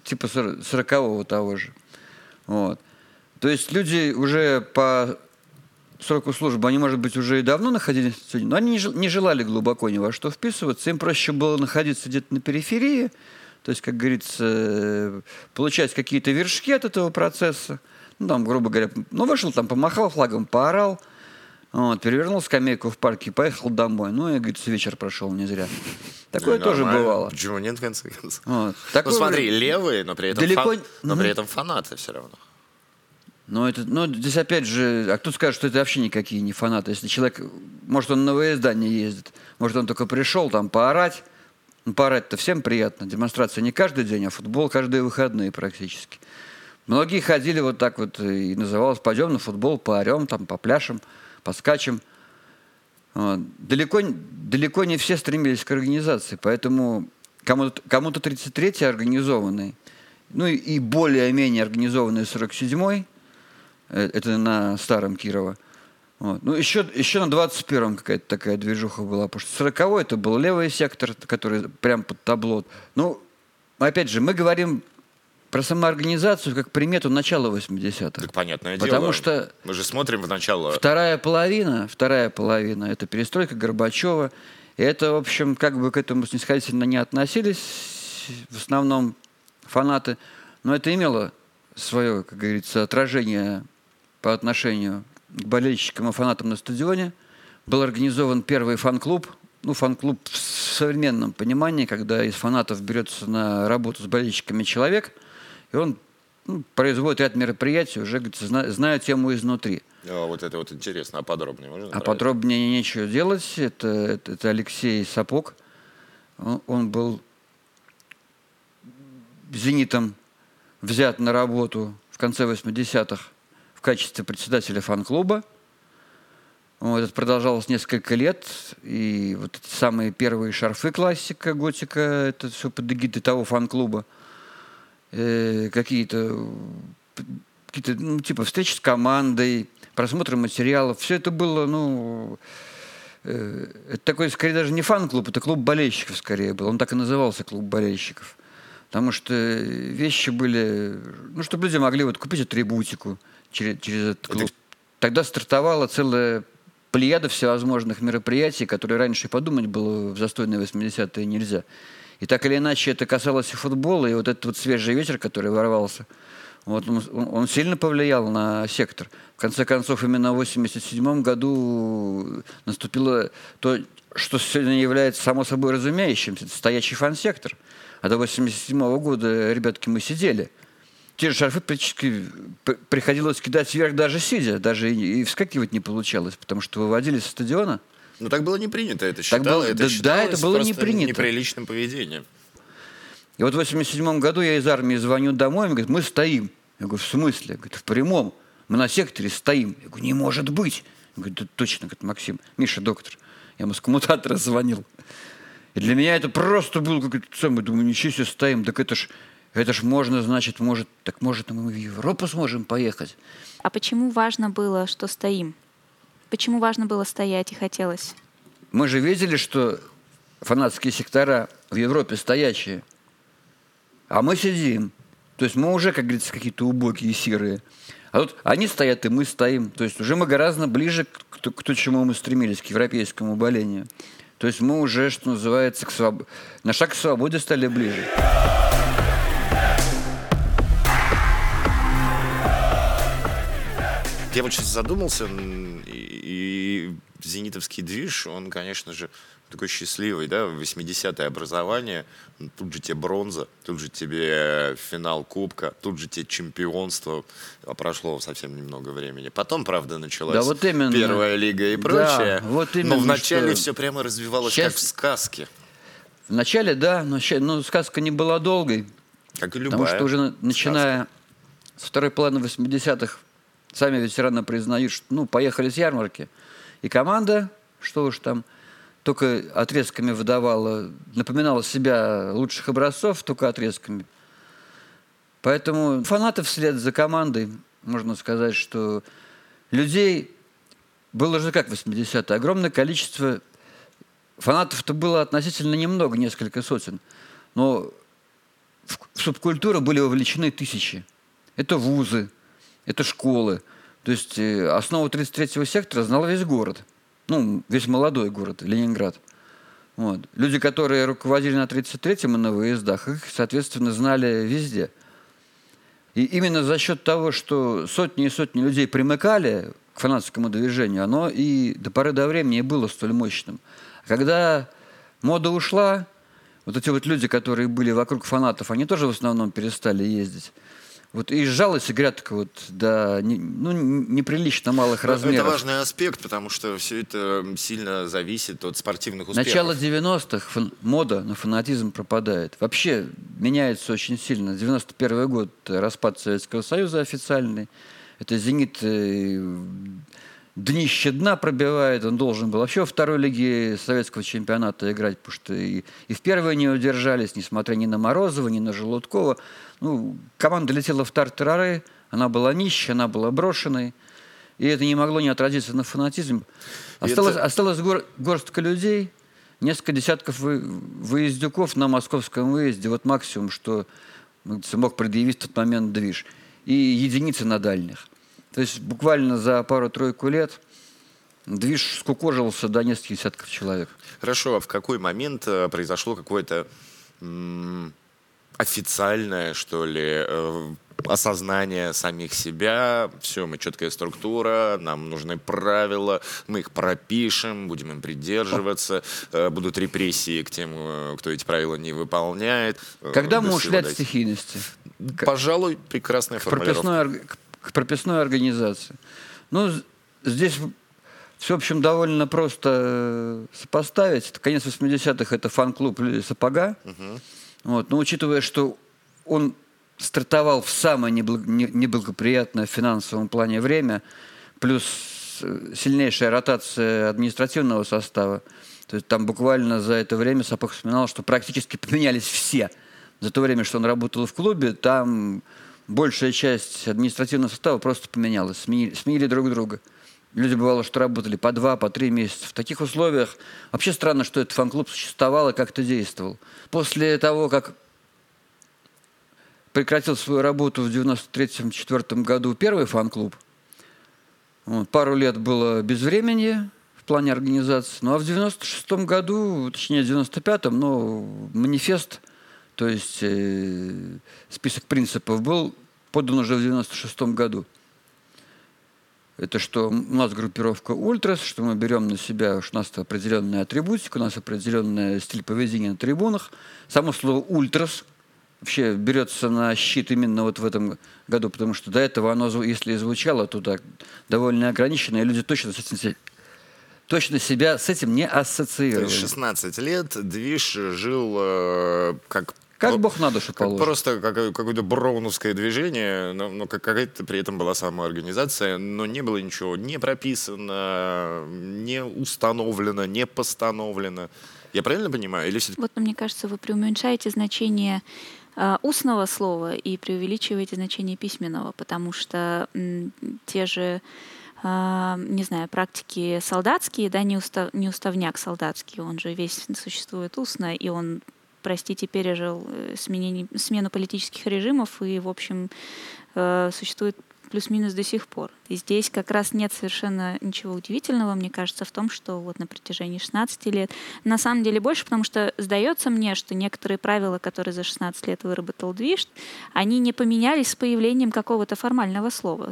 типа сор- сорокового того же. Вот. То есть люди уже по сроку службы, они, может быть, уже и давно находились в институте, но они не жел- не желали глубоко ни во что вписываться. Им проще было находиться где-то на периферии, то есть, как говорится, э, получать какие-то вершки от этого процесса. Ну, там, грубо говоря, ну, вышел там, помахал флагом, поорал, вот, перевернул скамейку в парке и поехал домой. Ну, и, говорит, вечер прошел не зря. Такое Ну, тоже нормально. бывало. Почему нет, в конце концов? Вот. Ну Такое- смотри, левые, но при этом, Далеко- фан- но при этом фанаты все равно. Ну, это, ну, здесь опять же, а кто скажет, что это вообще никакие не фанаты? Если человек, может, он на выезда не ездит, может, он только пришел там поорать, ну, поорать-то всем приятно, демонстрация не каждый день, а футбол каждые выходные практически. Многие ходили вот так вот и называлось, пойдем на футбол, поорем, там, попляшем, поскачем. Вот. Далеко, н- далеко не все стремились к организации, поэтому кому-то, кому-то 33-й организованный, ну и, и более-менее организованный 47-й, э, это на старом Кирова. Вот. Ну, еще, еще на 21-м какая-то такая движуха была, потому что 40-й это был левый сектор, который прям под табло. Ну, опять же, мы говорим про самоорганизацию как примету начала 80-х. Так понятное дело. Потому что Мы же смотрим в начало. Вторая половина, вторая половина – это перестройка Горбачева. И это, в общем, как бы к этому снисходительно не относились, в основном фанаты, но это имело свое, как говорится, отражение по отношению к болельщикам и фанатам на стадионе. Был организован первый фан-клуб, ну, фан-клуб в современном понимании, когда из фанатов берется на работу с болельщиками человек, и он ну, производит ряд мероприятий, уже говорится, зна- зная тему изнутри. А, вот это вот интересно, а подробнее можно? А подробнее нечего делать. Это, это, это Алексей Сапог. Он, он был «Зенитом» взят на работу в конце 80-х в качестве председателя фан-клуба. Вот, это продолжалось несколько лет. И вот эти самые первые шарфы классика, готика, это все под эгидой того фан-клуба. Э, какие-то какие-то, ну, типа встречи с командой, просмотр материалов. Все это было, ну, э, это такой, скорее, даже не фан-клуб, это клуб болельщиков скорее был. Он так и назывался, клуб болельщиков. Потому что вещи были, ну, чтобы люди могли вот купить атрибутику через, через этот Это- клуб. Тогда стартовала целая плеяда всевозможных мероприятий, которые раньше и подумать было в застойные 80-е нельзя. И так или иначе это касалось и футбола, и вот этот вот свежий ветер, который ворвался, вот он, он- сильно повлиял на сектор. В конце концов, именно в 1987 году наступило то, что сегодня является само собой разумеющимся, это стоячий фан-сектор. А до 1987 года, ребятки, мы сидели. Те же шарфы практически приходилось кидать вверх даже сидя, даже и, и вскакивать не получалось, потому что выводили со стадиона. Ну так было не принято, это Так считалось. было- это да- да, считалось это было не принято. неприличным поведением. И вот в 87 году я из армии звоню домой, и говорит, мы стоим. Я говорю, в смысле? Говорит, в прямом. Мы на секторе стоим. Я говорю, не может быть. Я говорю, да точно, говорит Максим. Миша, доктор. Я ему с коммутатора звонил. И для меня это просто было как-то самое, думаю, ничего себе стоим, так это ж, это ж можно, значит, может, так может мы в Европу сможем поехать. А почему важно было, что стоим? Почему важно было стоять и хотелось? Мы же видели, что фанатские сектора в Европе стоячие, а мы сидим. То есть мы уже, как говорится, какие-то убогие, серые. А тут они стоят, и мы стоим. То есть уже мы гораздо ближе к, к, к чему мы стремились, к европейскому болению. То есть мы уже, что называется, к своб... на шаг к свободе стали ближе. Я вот сейчас задумался, и, зенитовский движ, он, конечно же, такой счастливый, да, 80-е образование, тут же тебе бронза, тут же тебе финал Кубка, тут же тебе чемпионство, а прошло совсем немного времени. Потом, правда, началась да, вот именно. первая лига и прочее, да, вот именно, но вначале все прямо развивалось Счасть... как в сказке. Вначале, да, но, но сказка не была долгой. Как и любая Потому что уже начиная сказка. с второй половины 80-х сами ветераны признают, что ну, поехали с ярмарки. И команда, что уж там, только отрезками выдавала, напоминала себя лучших образцов, только отрезками. Поэтому фанаты вслед за командой, можно сказать, что людей было же как в 80-е. Огромное количество фанатов-то было относительно немного, несколько сотен. Но в субкультуру были вовлечены тысячи. Это вузы, это школы. То есть э, основу 33-го сектора знал весь город. Ну, весь молодой город, Ленинград. Вот. Люди, которые руководили на 33-м и на выездах, их, соответственно, знали везде. И именно за счет того, что сотни и сотни людей примыкали к фанатскому движению, оно и до поры до времени было столь мощным. Когда мода ушла, вот эти вот люди, которые были вокруг фанатов, они тоже в основном перестали ездить. Вот и сжалась игрятка вот до ну, неприлично малых размеров. Это важный аспект, потому что все это сильно зависит от спортивных успехов. Начало 90-х фан- мода на фанатизм пропадает. Вообще меняется очень сильно. 91 год распад Советского Союза официальный. Это «Зенит» э, днище дна пробивает. Он должен был вообще во второй лиге советского чемпионата играть, потому что и, и в первой не удержались, несмотря ни на Морозова, ни на Желудкова. Ну, команда летела в тартарары, она была нищей, она была брошенной. И это не могло не отразиться на фанатизме. Осталось, это... осталось гор, горстка людей, несколько десятков вы, выездюков на московском выезде. Вот максимум, что мог предъявить в тот момент движ. И единицы на дальних. То есть буквально за пару-тройку лет движ скукожился до нескольких десятков человек. Хорошо, а в какой момент э, произошло какое-то официальное, что ли, э, осознание самих себя, все, мы четкая структура, нам нужны правила, мы их пропишем, будем им придерживаться, э, будут репрессии к тем, э, кто эти правила не выполняет. Когда мы ушли от стихийности? Пожалуй, прекрасная к. Прописной, к прописной организации. Ну, здесь все, в общем, довольно просто сопоставить. Это конец 80-х, это фан-клуб «Сапога». Угу вот. Но учитывая, что он стартовал в самое неблагоприятное в финансовом плане время, плюс э, сильнейшая ротация административного состава, то есть там буквально за это время Сапог вспоминал, что практически поменялись все. За то время, что он работал в клубе, там большая часть административного состава просто поменялась, сменили, сменили друг друга. Люди бывало, что работали по два, по три месяца. В таких условиях вообще странно, что этот фан-клуб существовал и как-то действовал. После того, как прекратил свою работу в 93-94 году первый фан-клуб, вот, пару лет было без времени в плане организации. Ну а в 96 году, точнее в 95-м, но манифест, то есть э, список принципов был подан уже в 96 году это что у нас группировка ультрас, что мы берем на себя, что у нас определенная атрибутика, у нас определенный стиль поведения на трибунах. Само слово ультрас вообще берется на щит именно вот в этом году, потому что до этого оно, если и звучало, то так довольно ограничено, и люди точно с этим точно себя с этим не ассоциировали. То есть 16 лет Движ жил э, как Как Бог на душу как положит. Просто как, какое-то броуновское движение, но, но как- какая-то при этом была самоорганизация, но не было ничего не прописано, не установлено, не постановлено. Я правильно понимаю? Или все Вот, мне кажется, вы преуменьшаете значение э, устного слова и преувеличиваете значение письменного, потому что м, те же, э, не знаю, практики солдатские, да, не, устав, не уставняк солдатский, он же весь существует устно, и он, простите, пережил э, сменение, смену политических режимов и, в общем, э, существует плюс-минус до сих пор. И здесь как раз нет совершенно ничего удивительного, мне кажется, в том, что вот на протяжении 16 лет, на самом деле больше, потому что сдается мне, что некоторые правила, которые за 16 лет выработал Движ, они не поменялись с появлением какого-то формального слова.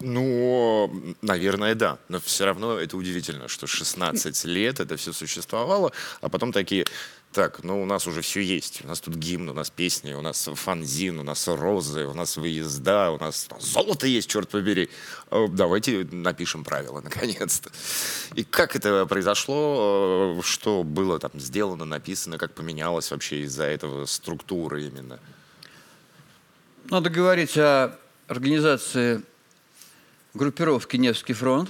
Ну, наверное, да. Но все равно это удивительно, что 16 лет это все существовало, а потом такие, так, ну у нас уже все есть. У нас тут гимн, у нас песни, у нас фанзин, у нас розы, у нас выезда, у нас золото есть, черт побери. Э, Давайте напишем правила, *laughs* наконец-то. И как это произошло, э, что было там сделано, написано, как поменялось вообще из-за этого структуры именно? Надо говорить о организации группировки «Невский фронт».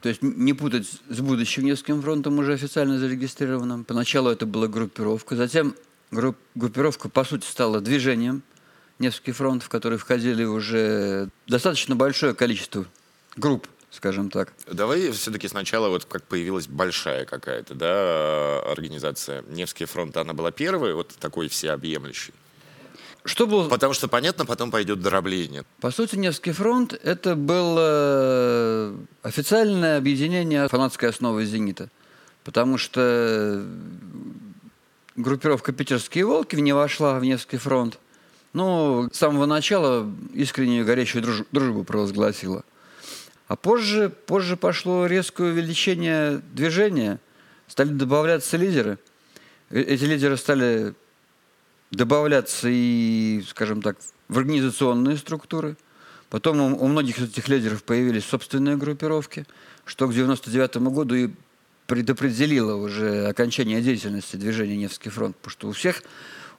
То есть не путать с будущим Невским фронтом, уже официально зарегистрированным. Поначалу это была группировка. Затем групп- группировка, по сути, стала движением Невский фронт, в который входили уже достаточно большое количество групп, скажем так. Давай все-таки сначала, вот как появилась большая какая-то, да, организация Невский фронт, она была первой, вот такой всеобъемлющей. Что было Потому что, понятно, потом пойдет дробление. По сути, Невский фронт – это было официальное объединение фанатской основы «Зенита». Потому что группировка «Питерские волки» не вошла в Невский фронт. Ну, с самого начала искреннюю горячую друж- дружбу провозгласила. А позже, позже пошло резкое увеличение движения, стали добавляться лидеры. Э- Эти лидеры стали добавляться и, скажем так, в организационные структуры. Потом у, у многих из этих лидеров появились собственные группировки, что к 99 году и предопределило уже окончание деятельности движения «Невский фронт», потому что у всех,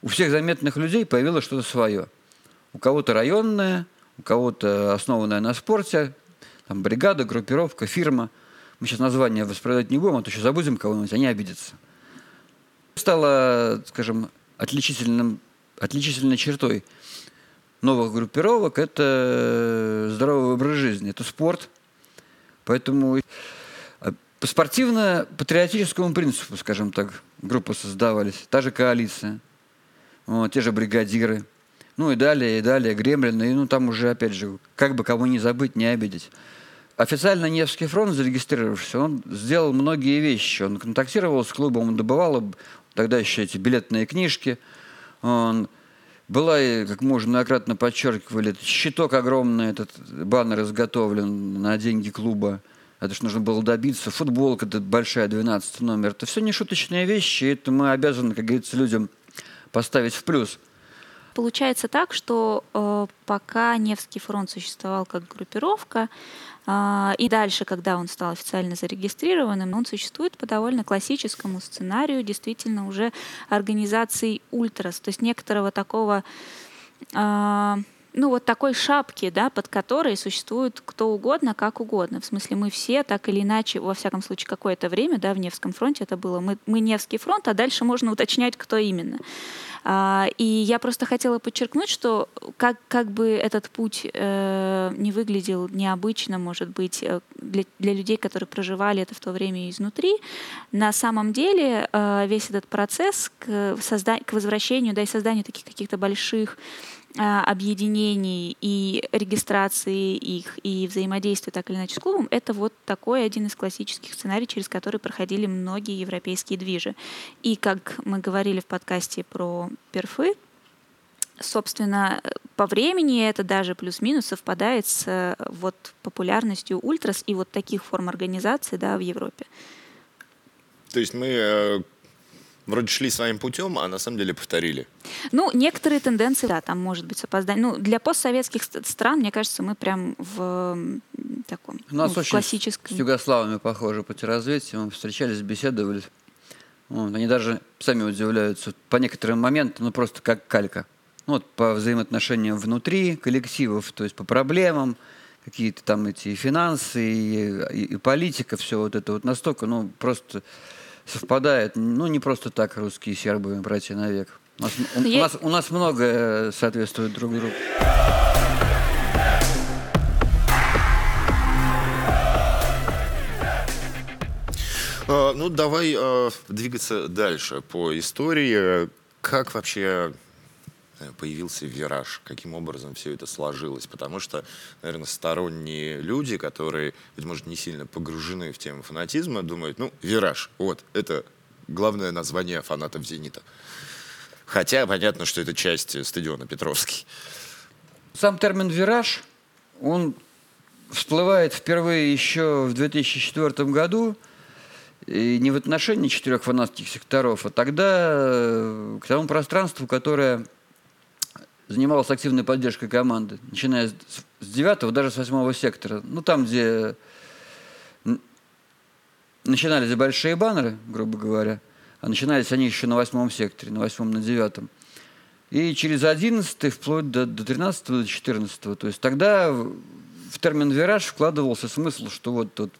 у всех заметных людей появилось что-то свое. У кого-то районное, у кого-то основанное на спорте, там бригада, группировка, фирма. Мы сейчас название воспроизводить не будем, а то еще забудем кого-нибудь, они обидятся стало, скажем, отличительным, отличительной чертой новых группировок – это здоровый образ жизни, это спорт. Поэтому э, по спортивно-патриотическому принципу, скажем так, группы создавались. Та же коалиция, вот, те же бригадиры. Ну и далее, и далее, гремлины. И ну там уже, опять же, как бы кого не забыть, не обидеть. Официально Невский фронт, зарегистрировавшийся, он сделал многие вещи. Он контактировал с клубом, он добывал тогда еще эти билетные книжки. Была, и, как мы уже многократно подчеркивали, щиток огромный, этот баннер изготовлен на деньги клуба. Это что нужно было добиться. Футболка эта большая, 12 номер. Это все не шуточные вещи, и это мы обязаны, как говорится, людям поставить в плюс. Получается так, что э, пока Невский фронт существовал как группировка, и дальше, когда он стал официально зарегистрированным, он существует по довольно классическому сценарию действительно уже организации ультрас, то есть некоторого такого э, ну, вот такой шапки, да, под которой существует кто угодно, как угодно. В смысле, мы все так или иначе, во всяком случае, какое-то время, да, в Невском фронте это было, мы, мы Невский фронт, а дальше можно уточнять, кто именно. А, и я просто хотела подчеркнуть, что как, как бы этот путь э, не выглядел необычно, может быть, э, для, для людей, которые проживали это в то время изнутри, на самом деле э, весь этот процесс к, созда- к возвращению, да, и созданию таких каких-то больших объединений и регистрации их, и взаимодействия так или иначе с клубом, это вот такой один из классических сценариев, через который проходили многие европейские движи. И как мы говорили в подкасте про перфы, собственно, по времени это даже плюс-минус совпадает с э, вот популярностью ультрас и вот таких форм организации да, в Европе. То есть мы э, вроде шли своим путем, а на самом деле повторили. Ну, некоторые тенденции, да, там может быть опоздание. Ну, для постсоветских ст- стран, мне кажется, мы прям в таком У нас ну, в очень классическом. с югославами похоже пути развития. Мы встречались, беседовали. Вот, они даже сами удивляются по некоторым моментам, ну просто как калька. Ну, вот по взаимоотношениям внутри коллективов, то есть по проблемам, какие-то там эти финансы, и, и, и политика, все вот это вот настолько, ну, просто совпадает. Ну, не просто так русские и сербы, братья навек. У нас, у, у нас, у нас многое соответствует друг другу. А, Ну, давай а, двигаться дальше по истории. Как вообще э, появился вираж? Каким образом все это сложилось? Потому что, наверное, сторонние люди, которые, быть может, не сильно погружены в тему фанатизма, думают, ну, вираж, вот, это главное название фанатов «Зенита». Хотя понятно, что это часть стадиона Петровский. Сам термин «вираж», он всплывает впервые еще в 2004 году, и не в отношении четырех фанатских секторов, а тогда э, к тому пространству, которое занималось активной поддержкой команды, начиная с с девятого, даже с восьмого сектора. Ну, там, где начинались большие баннеры, грубо говоря, а начинались они еще на восьмом секторе, на восьмом, на девятом. И через 11 вплоть до, до 13 до 14 То есть тогда в термин «вираж» вкладывался смысл, что вот тут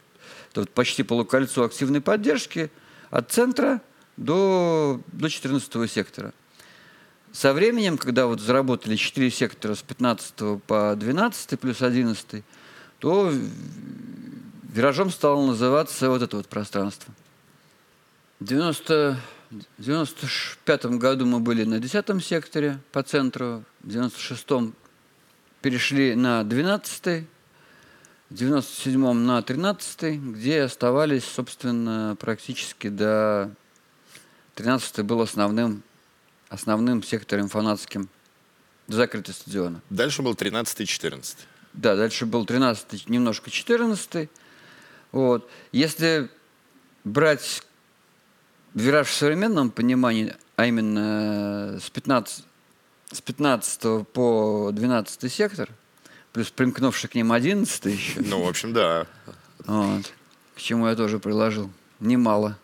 вот почти полукольцо активной поддержки от центра до, до 14 сектора. Со временем, когда вот заработали 4 сектора с 15 по 12 плюс 11, то виражом стало называться вот это вот пространство. В 90 в 95 году мы были на 10 секторе по центру, в 96-м перешли на 12 в 97-м на 13 где оставались, собственно, практически до 13 был основным, основным сектором фанатским до закрытия стадиона. Дальше был 13 и 14. Да, дальше был 13 немножко 14 Вот. Если брать вираж в современном понимании, а именно с 15, с 15 по 12 сектор, плюс примкнувший к ним 11 еще, Ну, в общем, да. вот, к чему я тоже приложил немало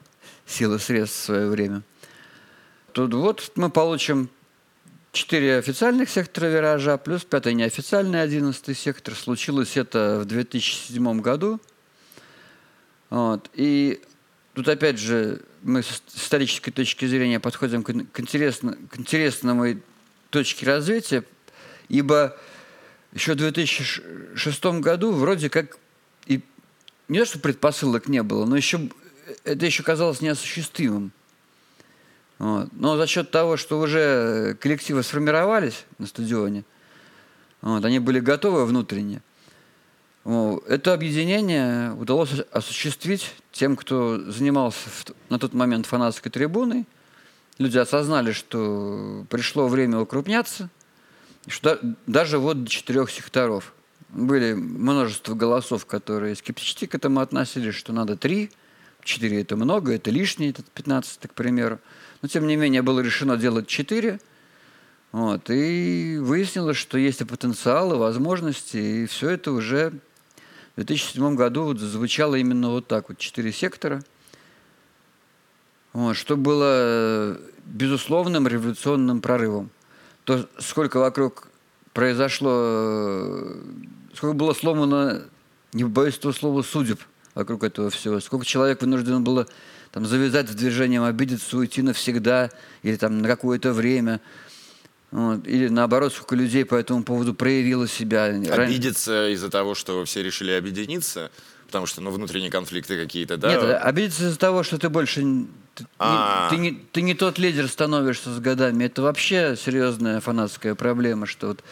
сил и средств в свое время. Тут вот мы получим четыре официальных сектора виража, плюс пятый неофициальный одиннадцатый сектор. Случилось это в 2007 году. Вот. И тут опять же мы с исторической точки зрения подходим к, к, интересно, к интересному точке развития, ибо еще в 2006 году вроде как и не то, что предпосылок не было, но еще это еще казалось неосуществимым. Вот. Но за счет того, что уже коллективы сформировались на стадионе, вот, они были готовы внутренне, вот, это объединение удалось осуществить тем, кто занимался в- на тот момент фанатской трибуной. Люди осознали, что пришло время укрупняться, что да- даже вот до четырех секторов. Были множество голосов, которые скептически к этому относились, что надо три, четыре это много, это лишнее, этот 15, к примеру. Но, тем не менее, было решено делать четыре. Вот, и выяснилось, что есть и потенциал, и возможности, и все это уже в 2007 году вот звучало именно вот так, вот четыре сектора. Вот, что было безусловным революционным прорывом. То, сколько вокруг произошло, сколько было сломано, не боюсь этого слова, судеб вокруг этого всего, сколько человек вынужден было там, завязать с движением, обидеться, уйти навсегда или там на какое-то время. Вот. Или наоборот, сколько людей по этому поводу проявило себя. Ран- Обидеться из-за того, что все решили объединиться, потому что, ну, внутренние конфликты какие-то, да? Нет, обидеться из-за того, что ты больше... Ты, А. ты не, ты не тот лидер становишься с годами. Это вообще серьезная фанатская проблема, что вот,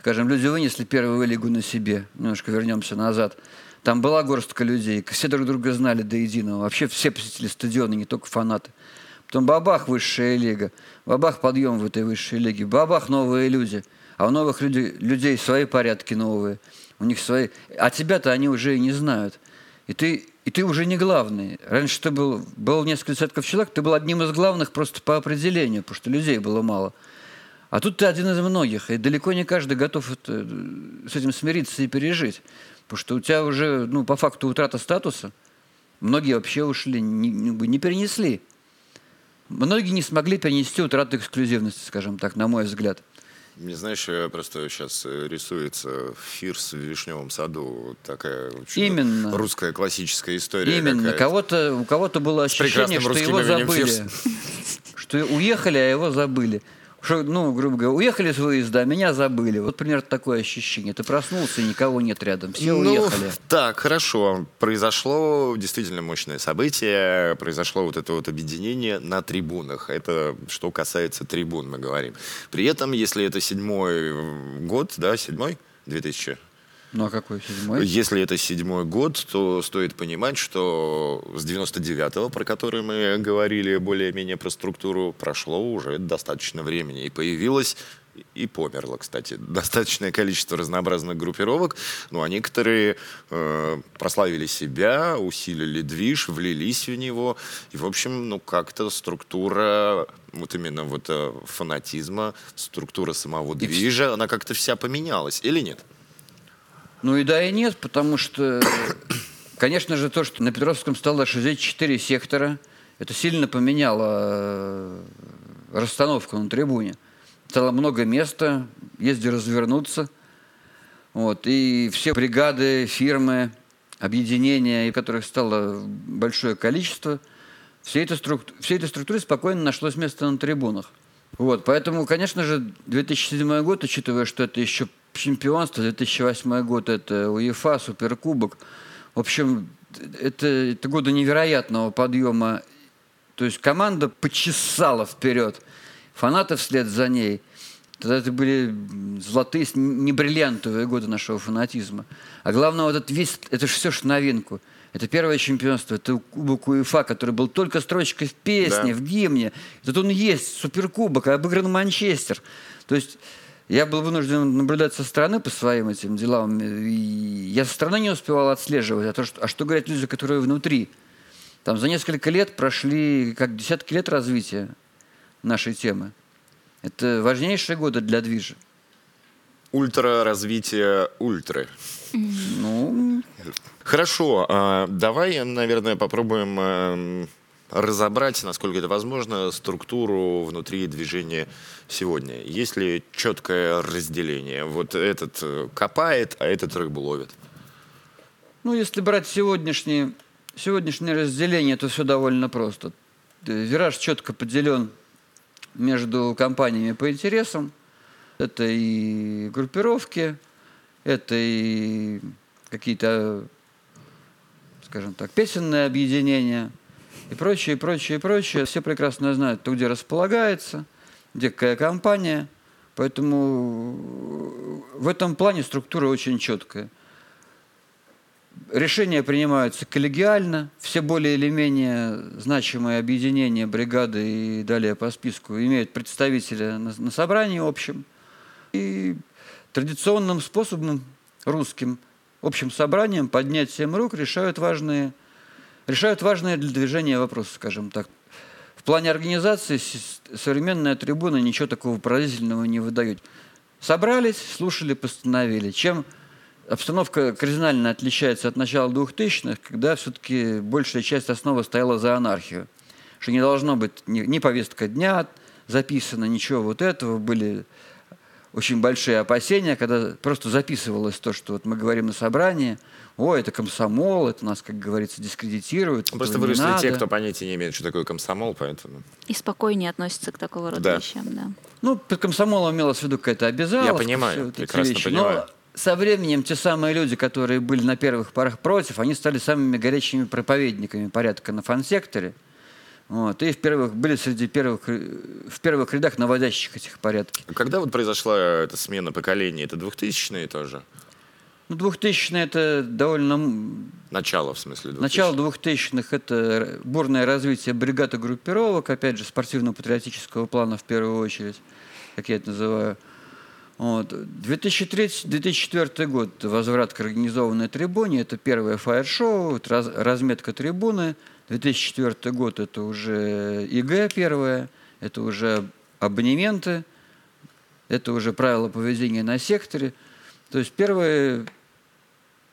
скажем, люди вынесли первую лигу на себе. Немножко вернемся назад. Там была горстка людей, все друг друга знали до единого. Вообще все посетили стадионы, не только фанаты. Потом бабах высшая лига, бабах подъем в этой высшей лиге, бабах новые люди. А у новых людей, людей свои порядки новые, у них свои... А тебя-то они уже и не знают. И ты, и ты уже не главный. Раньше ты был, был несколько десятков человек, ты был одним из главных просто по определению, потому что людей было мало. А тут ты один из многих, и далеко не каждый готов это, с этим смириться и пережить. Потому что у тебя уже, ну, по факту утрата статуса, многие вообще ушли, не, не- не перенесли. многие не смогли перенести утрату эксклюзивности, скажем так, на мой взгляд. Не знаешь, просто сейчас э, рисуется Фирс в Вишневом саду, такая Именно. русская классическая история. Именно. Кого-то, у кого-то было ощущение, что его забыли. Что уехали, а его забыли. Что, ну, грубо говоря, уехали с выезда, а меня забыли. Вот примерно такое ощущение. Ты проснулся, никого нет рядом. Все ну, уехали. Так, хорошо. Произошло действительно мощное событие. Произошло вот это вот объединение на трибунах. Это что касается трибун, мы говорим. При этом, если это седьмой год, да, седьмой? 2000 ну а какой седьмой? Если это седьмой год, то стоит понимать, что с 99-го, про который мы говорили более-менее про структуру, прошло уже достаточно времени. И появилось и померло, кстати, *laughs* достаточное количество разнообразных группировок. Ну, а некоторые э, прославили себя, усилили движ, влились в него. И, в общем, ну, как-то структура вот именно вот э, фанатизма, структура самого движа, она как-то вся поменялась, или нет? Ну и да, и нет, потому что, конечно же, то, что на Петровском стало 64 сектора, это сильно поменяло э, расстановку на трибуне. Стало много места, где развернуться. Вот, и все бригады, фирмы, объединения, которых стало большое количество, все это, структу... все этой структуре спокойно нашлось место на трибунах. Вот, поэтому, конечно же, 2007 год, учитывая, что это еще чемпионство, 2008 год, это УЕФА, Суперкубок. В общем, это, это годы невероятного подъема. То есть команда почесала вперед, фанаты вслед за ней. Тогда это были золотые, не бриллиантовые годы нашего фанатизма. А главное, вот этот весь, это же все ж новинку. Это первое чемпионство, это Кубок УЕФА, который был только строчкой в песне, да. в гимне. Тут он есть, Суперкубок, обыгран Манчестер. То есть я был вынужден наблюдать со стороны по своим этим делам. И я со стороны не успевал отслеживать, а, то, что, а что говорят люди, которые внутри. Там за несколько лет прошли как десятки лет развития нашей темы. Это важнейшие годы для движа. Ультра развитие ультры. Ну. Хорошо, а, давай, наверное, попробуем эм, разобрать, насколько это возможно, структуру внутри движения сегодня. Есть ли четкое разделение? Вот этот э, копает, а этот рыбу ловит. Ну, если брать сегодняшнее, сегодняшнее разделение, то все довольно просто. Э, вираж четко поделен между компаниями по интересам. Это и группировки, это и какие-то, скажем так, песенные объединения – и прочее, и прочее, и прочее. Все прекрасно знают, кто где располагается, где какая компания. Поэтому в этом плане структура очень четкая. Решения принимаются коллегиально. Все более или менее значимые объединения, бригады и далее по списку имеют представителя на, на собрании общем. И традиционным способом русским общим собранием, поднятием рук решают важные решают важные для движения вопросы, скажем так. В плане организации современная трибуна ничего такого поразительного не выдает. Собрались, слушали, постановили. Чем обстановка кардинально отличается от начала 2000-х, когда все-таки большая часть основы стояла за анархию. Что не должно быть ни, повестка дня записана, ничего вот этого. Были очень большие опасения, когда просто записывалось то, что вот мы говорим на собрании – о, это комсомол, это нас, как говорится, дискредитирует. Просто выросли надо. те, кто понятия не имеет, что такое комсомол, поэтому... И спокойнее относятся к такого рода да. вещам, да. Ну, под комсомолом имелось в виду какая-то обязаловка. Я понимаю, вот прекрасно вещи. понимаю. Но со временем те самые люди, которые были на первых порах против, они стали самыми горячими проповедниками порядка на фан-секторе. Вот, и в первых, были среди первых, в первых рядах наводящих этих порядки. А когда вот произошла эта смена поколений? Это 2000-е тоже? Ну, 2000-е это довольно... Начало, в смысле, 2000 Начало 2000-х это бурное развитие бригад и группировок, опять же, спортивно-патриотического плана в первую очередь, как я это называю. Вот. 2003-2004 год возврат к организованной трибуне, это первое фаер-шоу, раз, разметка трибуны. 2004 год это уже ИГ первое, это уже абонементы, это уже правила поведения на секторе. То есть первые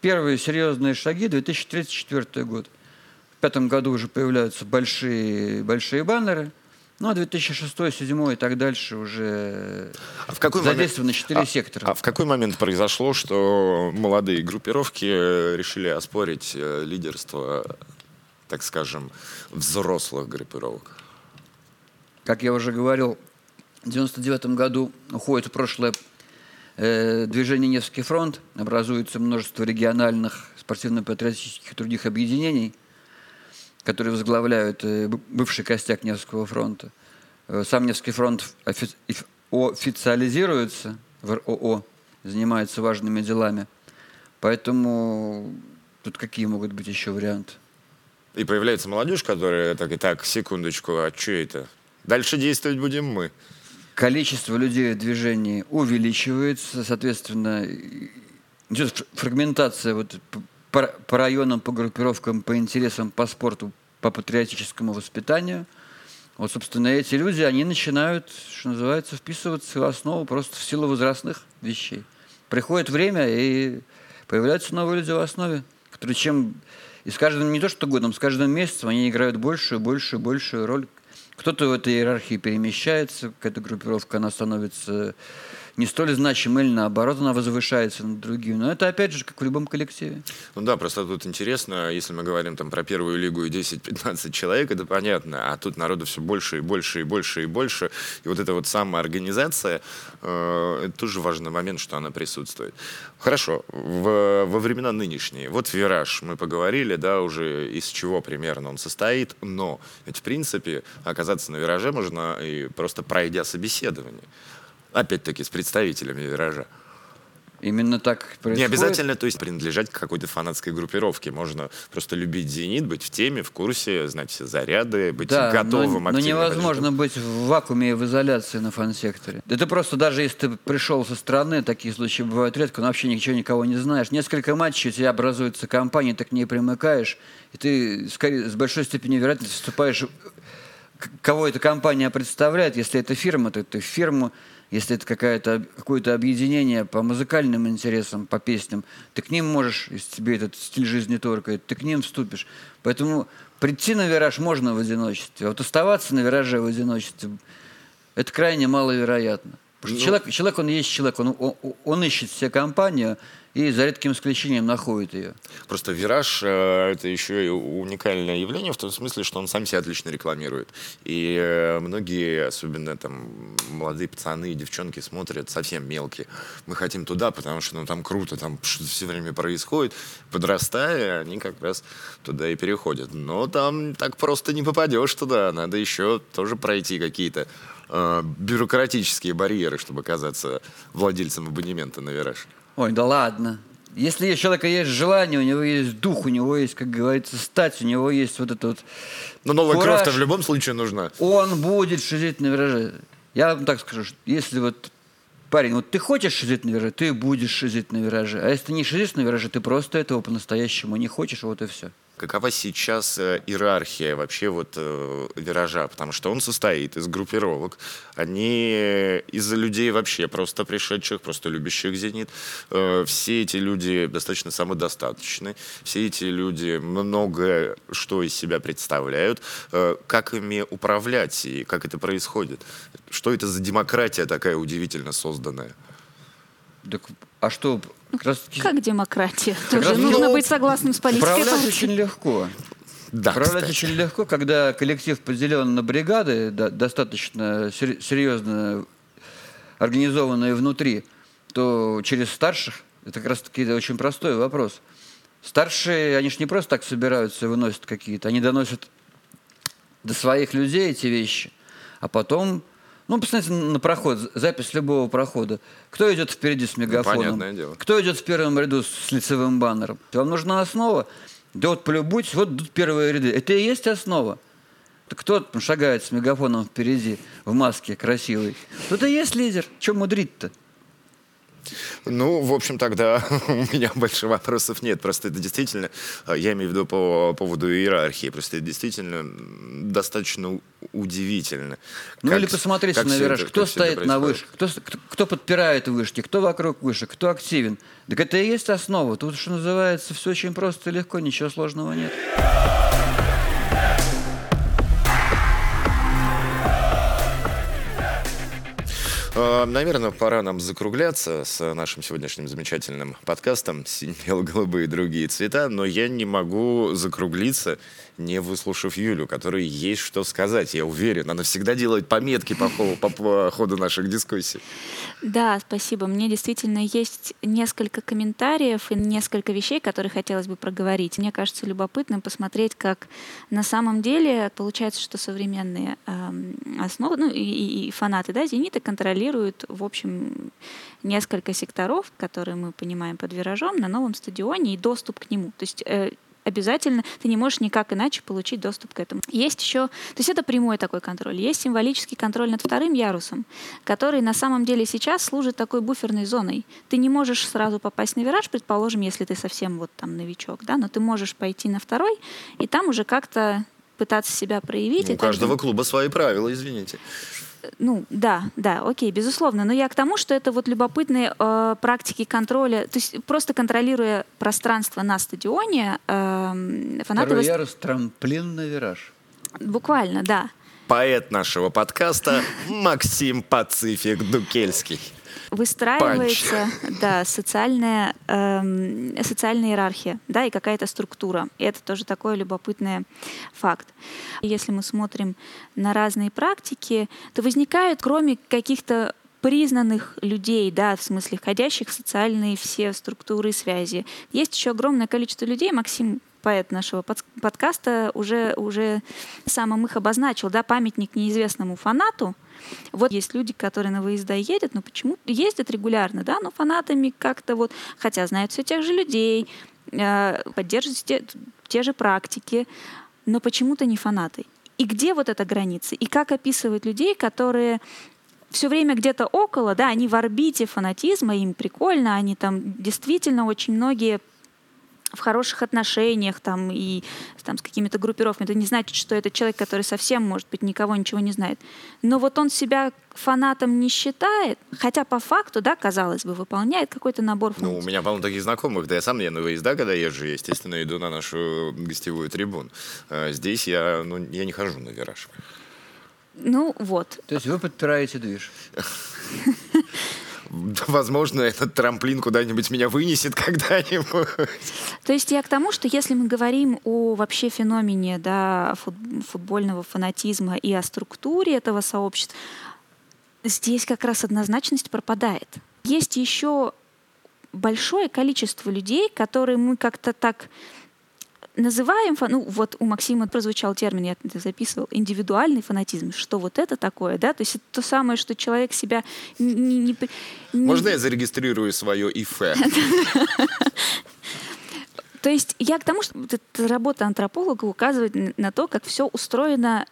первые серьезные шаги 2034 год. В пятом году уже появляются большие, большие баннеры, Ну, а 2006, 2007 и так дальше уже А в какой задействованы момент- а- сектора. А в какой момент произошло, что молодые группировки э, решили оспорить э, лидерство, так скажем, взрослых группировок? Как я уже говорил, в 99 году уходит в прошлое движение «Невский фронт», образуется множество региональных спортивно-патриотических других объединений, которые возглавляют э, бывший костяк Невского фронта. Э, Сам Невский фронт офи- официализируется в РОО, занимается важными делами. Поэтому тут какие могут быть еще варианты? И появляется молодежь, которая так и так, секундочку, а что это? Дальше действовать будем мы. Количество людей в движении увеличивается, соответственно, идет фр- фрагментация вот по, по районам, по группировкам, по интересам, по спорту, по патриотическому воспитанию. Вот, собственно, эти люди, они начинают, что называется, вписываться в основу просто в силу возрастных вещей. Приходит время, и появляются новые люди в основе, которые чем... И с каждым, не то что годом, с каждым месяцем они играют большую, большую, большую роль. Кто-то в этой иерархии перемещается, какая-то группировка, она становится не столь значимой, или наоборот, она возвышается над другими. Но это, опять же, как в любом коллективе. Ну да, просто тут интересно, если мы говорим там про первую лигу и 10-15 человек, это понятно, а тут народу все больше и больше и больше и больше. И вот эта вот самоорганизация, э, это тоже важный момент, что она присутствует. Хорошо, в- во времена нынешние, вот вираж, мы поговорили, да, уже из чего примерно он состоит, но ведь в принципе оказаться на вираже можно и просто пройдя собеседование. Опять-таки с представителями виража. Именно так происходит. Не обязательно, то есть, принадлежать к какой-то фанатской группировке. Можно просто любить «Зенит», быть в теме, в курсе, знать все заряды, быть Да, готовым но, но невозможно быть в вакууме и в изоляции на фан-секторе. Это просто даже если ты пришел со стороны, такие случаи бывают редко, но вообще ничего никого не знаешь. Несколько матчей у тебя образуется компания, ты к ней примыкаешь, и ты скорее, с большой степенью вероятности вступаешь, кого эта компания представляет. Если это фирма, то в фирму. Если это какое-то объединение по музыкальным интересам, по песням, ты к ним можешь, если тебе этот стиль жизни торкает, ты к ним вступишь. Поэтому прийти на вираж можно в одиночестве, а вот оставаться на вираже в одиночестве – это крайне маловероятно. Потому что Ну- человек, человек, он есть человек, он, он, он ищет себе компанию и за редким исключением находит ее. Просто «Вираж» э, — это еще и уникальное явление в том смысле, что он сам себя отлично рекламирует. И э, многие, особенно там молодые пацаны и девчонки, смотрят совсем мелкие. Мы хотим туда, потому что ну, там круто, там *laughs* что-то все время происходит. Подрастая, они как раз туда и переходят. Но там так просто не попадешь туда. Надо еще тоже пройти какие-то э, бюрократические барьеры, чтобы оказаться владельцем абонемента на «Вираж». Ой, да ладно. Если у человека есть желание, у него есть дух, у него есть, как говорится, стать, у него есть вот это вот... Но новая Кураж. кровь-то в любом случае нужна. Он будет шизить на вираже. Я вам так скажу, что если вот парень, вот ты хочешь шизить на вираже, ты будешь шизить на вираже. А если ты не шизишь на вираже, ты просто этого по-настоящему не хочешь, вот и все. Какова сейчас э, иерархия вообще вот э, виража? Потому что он состоит из группировок. Они э, из людей вообще просто пришедших, просто любящих «Зенит». Все эти люди достаточно самодостаточны. Все эти люди многое что из себя представляют. Как ими управлять и как это происходит? Что это за демократия такая удивительно созданная? Так, а что, как раз таки Как демократия? Как Тоже раз нужно ну, быть согласным с политикой управлять партии. очень легко. Да, Управлять кстати. очень легко, когда коллектив поделен на бригады, да- достаточно сер- серьезно организованные внутри, то через старших, это как раз таки очень простой вопрос. Старшие, они же не просто так собираются и выносят какие-то, они доносят до своих людей эти вещи, а потом, ну, посмотрите на проход, запись любого прохода. Кто идет впереди с мегафоном? понятное дело. Кто идет в первом ряду с лицевым баннером? Вам нужна основа? Да вот полюбуйтесь, вот тут первые ряды. Это и есть основа. Кто шагает с мегафоном впереди в маске красивой? Тут и есть лидер. Чем мудрить-то? Ну, в общем, тогда *laughs* у меня больше вопросов нет. Просто это действительно, э, я имею в виду по поводу иерархии, просто это действительно достаточно удивительно. Ну Как или посмотрите на вираж. это- Кто стоит на с- кто, кто подпирает вышки? Кто вокруг вышек? Кто активен? Так это и есть основа. Тут, что называется, все очень просто и легко, ничего сложного нет. Наверное, пора нам закругляться с нашим сегодняшним замечательным подкастом «Сине-голубые и другие цвета», но я не могу закруглиться, не выслушав Юлю, которой есть что сказать, я уверен. Она всегда делает пометки по, по, по ходу наших дискуссий. Да, спасибо. Мне действительно есть несколько комментариев и несколько вещей, которые хотелось бы проговорить. Мне кажется любопытным посмотреть, как на самом деле получается, что современные э, основы, ну и, и фанаты да, «Зенита» контролируют, в общем, несколько секторов, которые мы понимаем под виражом, на новом стадионе и доступ к нему. То есть э, обязательно ты не можешь никак иначе получить доступ к этому. Есть еще, то есть это прямой такой контроль. Есть символический контроль над вторым ярусом, который на самом деле сейчас служит такой буферной зоной. Ты не можешь сразу попасть на вираж, предположим, если ты совсем вот там новичок, да, но ты можешь пойти на второй и там уже как-то пытаться себя проявить. Ну, у каждого так... клуба свои правила, извините. Ну, да, да, окей, безусловно. Но я к тому, что это вот любопытные э, практики контроля, то есть просто контролируя пространство на стадионе, э, фанаты... Второй ярус, трамплин на вираж. Буквально, да. Поэт нашего подкаста Максим Пацифик Дукельский выстраивается да, социальная, эм, социальная иерархия да, и какая-то структура. И это тоже такой любопытный факт. Если мы смотрим на разные практики, то возникают, кроме каких-то признанных людей, да, в смысле входящих в социальные все структуры и связи. Есть еще огромное количество людей, Максим поэт нашего подкаста уже, уже сам их обозначил, да, памятник неизвестному фанату, вот есть люди, которые на выезда едут, но почему ездят регулярно, да, но фанатами как-то вот, хотя знают все тех же людей, э, поддерживают те, те же практики, но почему-то не фанаты. И где вот эта граница? И как описывать людей, которые все время где-то около, да, они в орбите фанатизма, им прикольно, они там действительно очень многие в хороших отношениях там, и там, с какими-то группировками. Это не значит, что это человек, который совсем, может быть, никого ничего не знает. Но вот он себя фанатом не считает, хотя по факту, да, казалось бы, выполняет какой-то набор функций. Ну, у меня полно таких знакомых. Да я сам я на выезда, когда езжу, я, естественно, иду на нашу гостевую трибуну. А здесь я, ну, я не хожу на вираж. Ну, вот. То есть вы подпираете движ? *laughs* *laughs* возможно, этот трамплин куда-нибудь меня вынесет *laughs* когда-нибудь. То есть я к тому, что если мы говорим о вообще феномене да, футбольного фанатизма и о структуре этого сообщества, здесь как раз однозначность пропадает. Есть еще большое количество людей, которые мы как-то так называем, ну вот у Максима прозвучал термин, я это записывал, индивидуальный фанатизм. Что вот это такое, да? То есть это то самое, что человек себя не... не, не Можно я зарегистрирую свое ИФЭ? *laughs* То есть я к тому, что эта работа антрополога указывает на то, как все устроено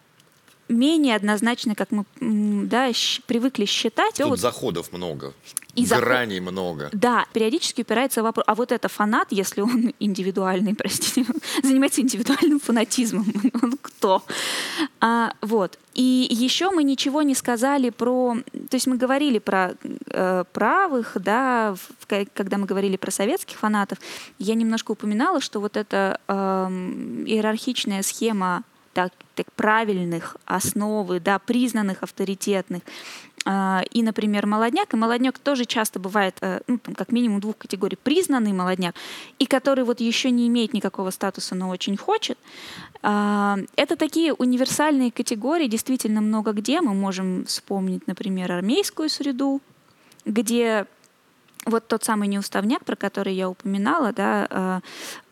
менее однозначно, как мы да, привыкли считать. Тут вот... заходов много. И граней заход... много. Да, периодически упирается вопрос, а вот это фанат, если он *laughs* индивидуальный, простите, *laughs* занимается индивидуальным фанатизмом, *laughs* он кто? А, вот. И еще мы ничего не сказали про, то есть мы говорили про э, правых, да, в, когда мы говорили про советских фанатов, я немножко упоминала, что вот эта э, иерархичная схема так, так правильных основы, да, признанных авторитетных. А, и, например, молодняк, и молодняк тоже часто бывает, э, ну, там, как минимум двух категорий, признанный молодняк, и который вот еще не имеет никакого статуса, но очень хочет. А, это такие универсальные категории, действительно много где. Мы можем вспомнить, например, армейскую среду, где вот тот самый неуставняк, про который я упоминала, да, э,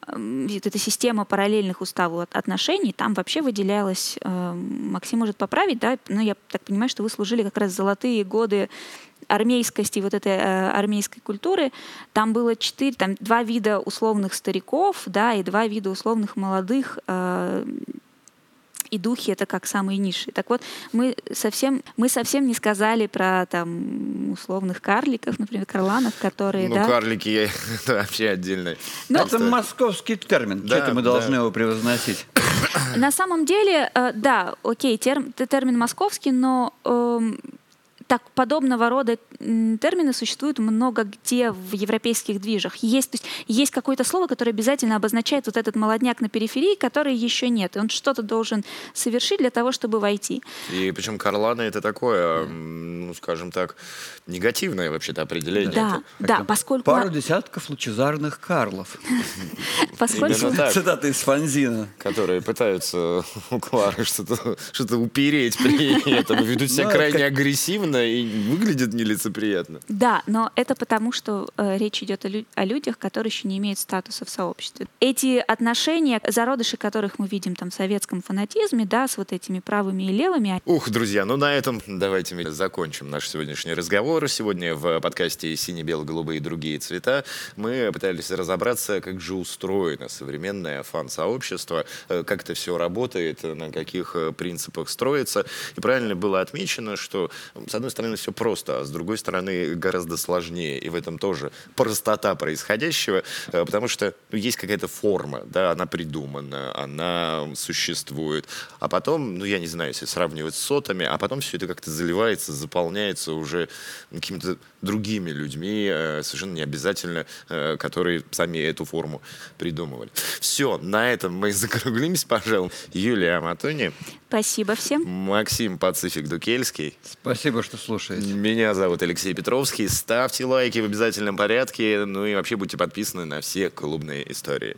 эта система параллельных уставу отношений, там вообще выделялось, э, Максим может поправить, да, но я так понимаю, что вы служили как раз золотые годы армейскости, вот этой э, армейской культуры, там было четыре, там два вида условных стариков, да, и два вида условных молодых э, и духи это как самые низшие. Так вот, мы совсем, мы совсем не сказали про там условных карликов, например, карланов, которые, ну, да? карлики *laughs* это вообще отдельно. Но... Ну, это московский термин, да, что-то мы да. должны его превозносить. *coughs* На самом деле, э, да, окей, терм, термин московский, но эм, так подобного рода термины существуют много где в европейских движах. Есть, то есть, есть какое-то слово, которое обязательно обозначает вот этот молодняк на периферии, который еще нет. И он что-то должен совершить для того, чтобы войти. И причем Карлана это такое, ну, скажем так, негативное вообще-то определение. Да, да, поскольку... Пару десятков лучезарных Карлов. *laughs* Поскольку... Цитата из Фанзина. Которые пытаются у Клары что-то что упереть при этом, ведут себя ну, крайне агрессивно и выглядят нелицеприятно. Да, но это потому, что э, речь идет о, лю- о людях, которые еще не имеют статуса в сообществе. Эти отношения, зародыши которых мы видим там в советском фанатизме, да, с вот этими правыми и левыми. Ух, друзья, ну на этом давайте мы закончим наш сегодняшний разговор. Сегодня в подкасте «Сине-бело-голубые и другие цвета» мы пытались разобраться, как же устроено современное фан-сообщество, э, как это все работает, на каких э, принципах строится. И правильно было отмечено, что с одной стороны все просто, а с другой стороны гораздо сложнее. И в этом тоже простота происходящего, э, потому что ну, есть какая-то форма, да, она придумана, она существует. А потом, ну я не знаю, если сравнивать с сотами, а потом все это как-то заливается, заполняется уже какими-то другими людьми, э, совершенно не обязательно, э, которые сами эту форму придумывали. Все, на этом мы *laughs* закруглимся, пожалуй. Юлия Аматони. Спасибо всем. Максим Пацифик Дукельский. Спасибо, что слушаете. Меня зовут Алексей Петровский. Ставьте лайки в обязательном порядке. Ну и вообще будьте подписаны на все клубные истории.